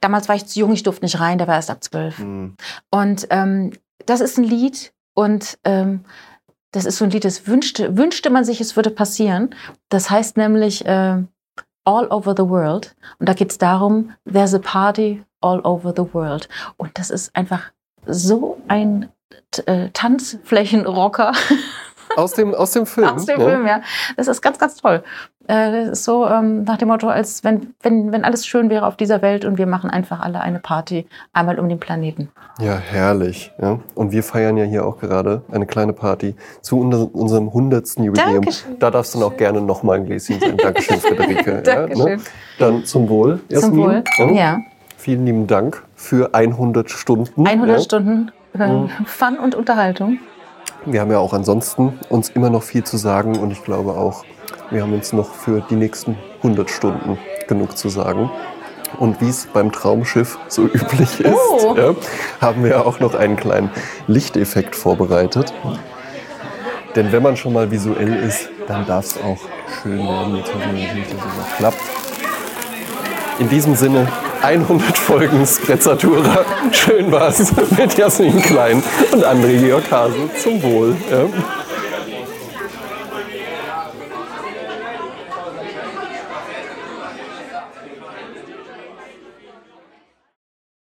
Damals war ich zu jung, ich durfte nicht rein, der war erst ab zwölf. Mhm. Und ähm, das ist ein Lied und ähm, das ist so ein Lied, das wünschte, wünschte man sich, es würde passieren. Das heißt nämlich äh, All Over the World. Und da geht es darum, there's a party all over the world. Und das ist einfach so ein äh, Tanzflächenrocker Aus, dem, aus dem Film. aus dem ja? Film, ja. Das ist ganz, ganz toll. Äh, das ist so ähm, nach dem Motto, als wenn, wenn, wenn alles schön wäre auf dieser Welt und wir machen einfach alle eine Party einmal um den Planeten. Ja, herrlich. Ja. Und wir feiern ja hier auch gerade eine kleine Party zu unser, unserem 100. Jubiläum. Dankeschön. Da darfst du dann auch gerne nochmal ein Gläschen sein. Dankeschön, Friederike. Dankeschön. Ja, ne? Dann zum Wohl, Zum Jasmin. Wohl. Ja. Vielen lieben Dank für 100 Stunden. 100 ja. Stunden äh, Mhm. Fun und Unterhaltung. Wir haben ja auch ansonsten uns immer noch viel zu sagen und ich glaube auch, wir haben uns noch für die nächsten 100 Stunden genug zu sagen. Und wie es beim Traumschiff so üblich ist, Oh. ja, haben wir auch noch einen kleinen Lichteffekt vorbereitet. Denn wenn man schon mal visuell ist, dann darf es auch schön werden. Jetzt hoffen wir dass klappt. In diesem Sinne, 100 Folgen Sprezzatura. Schön war's mit Jasmin Klein und André Georg Hase. Zum Wohl. Ja.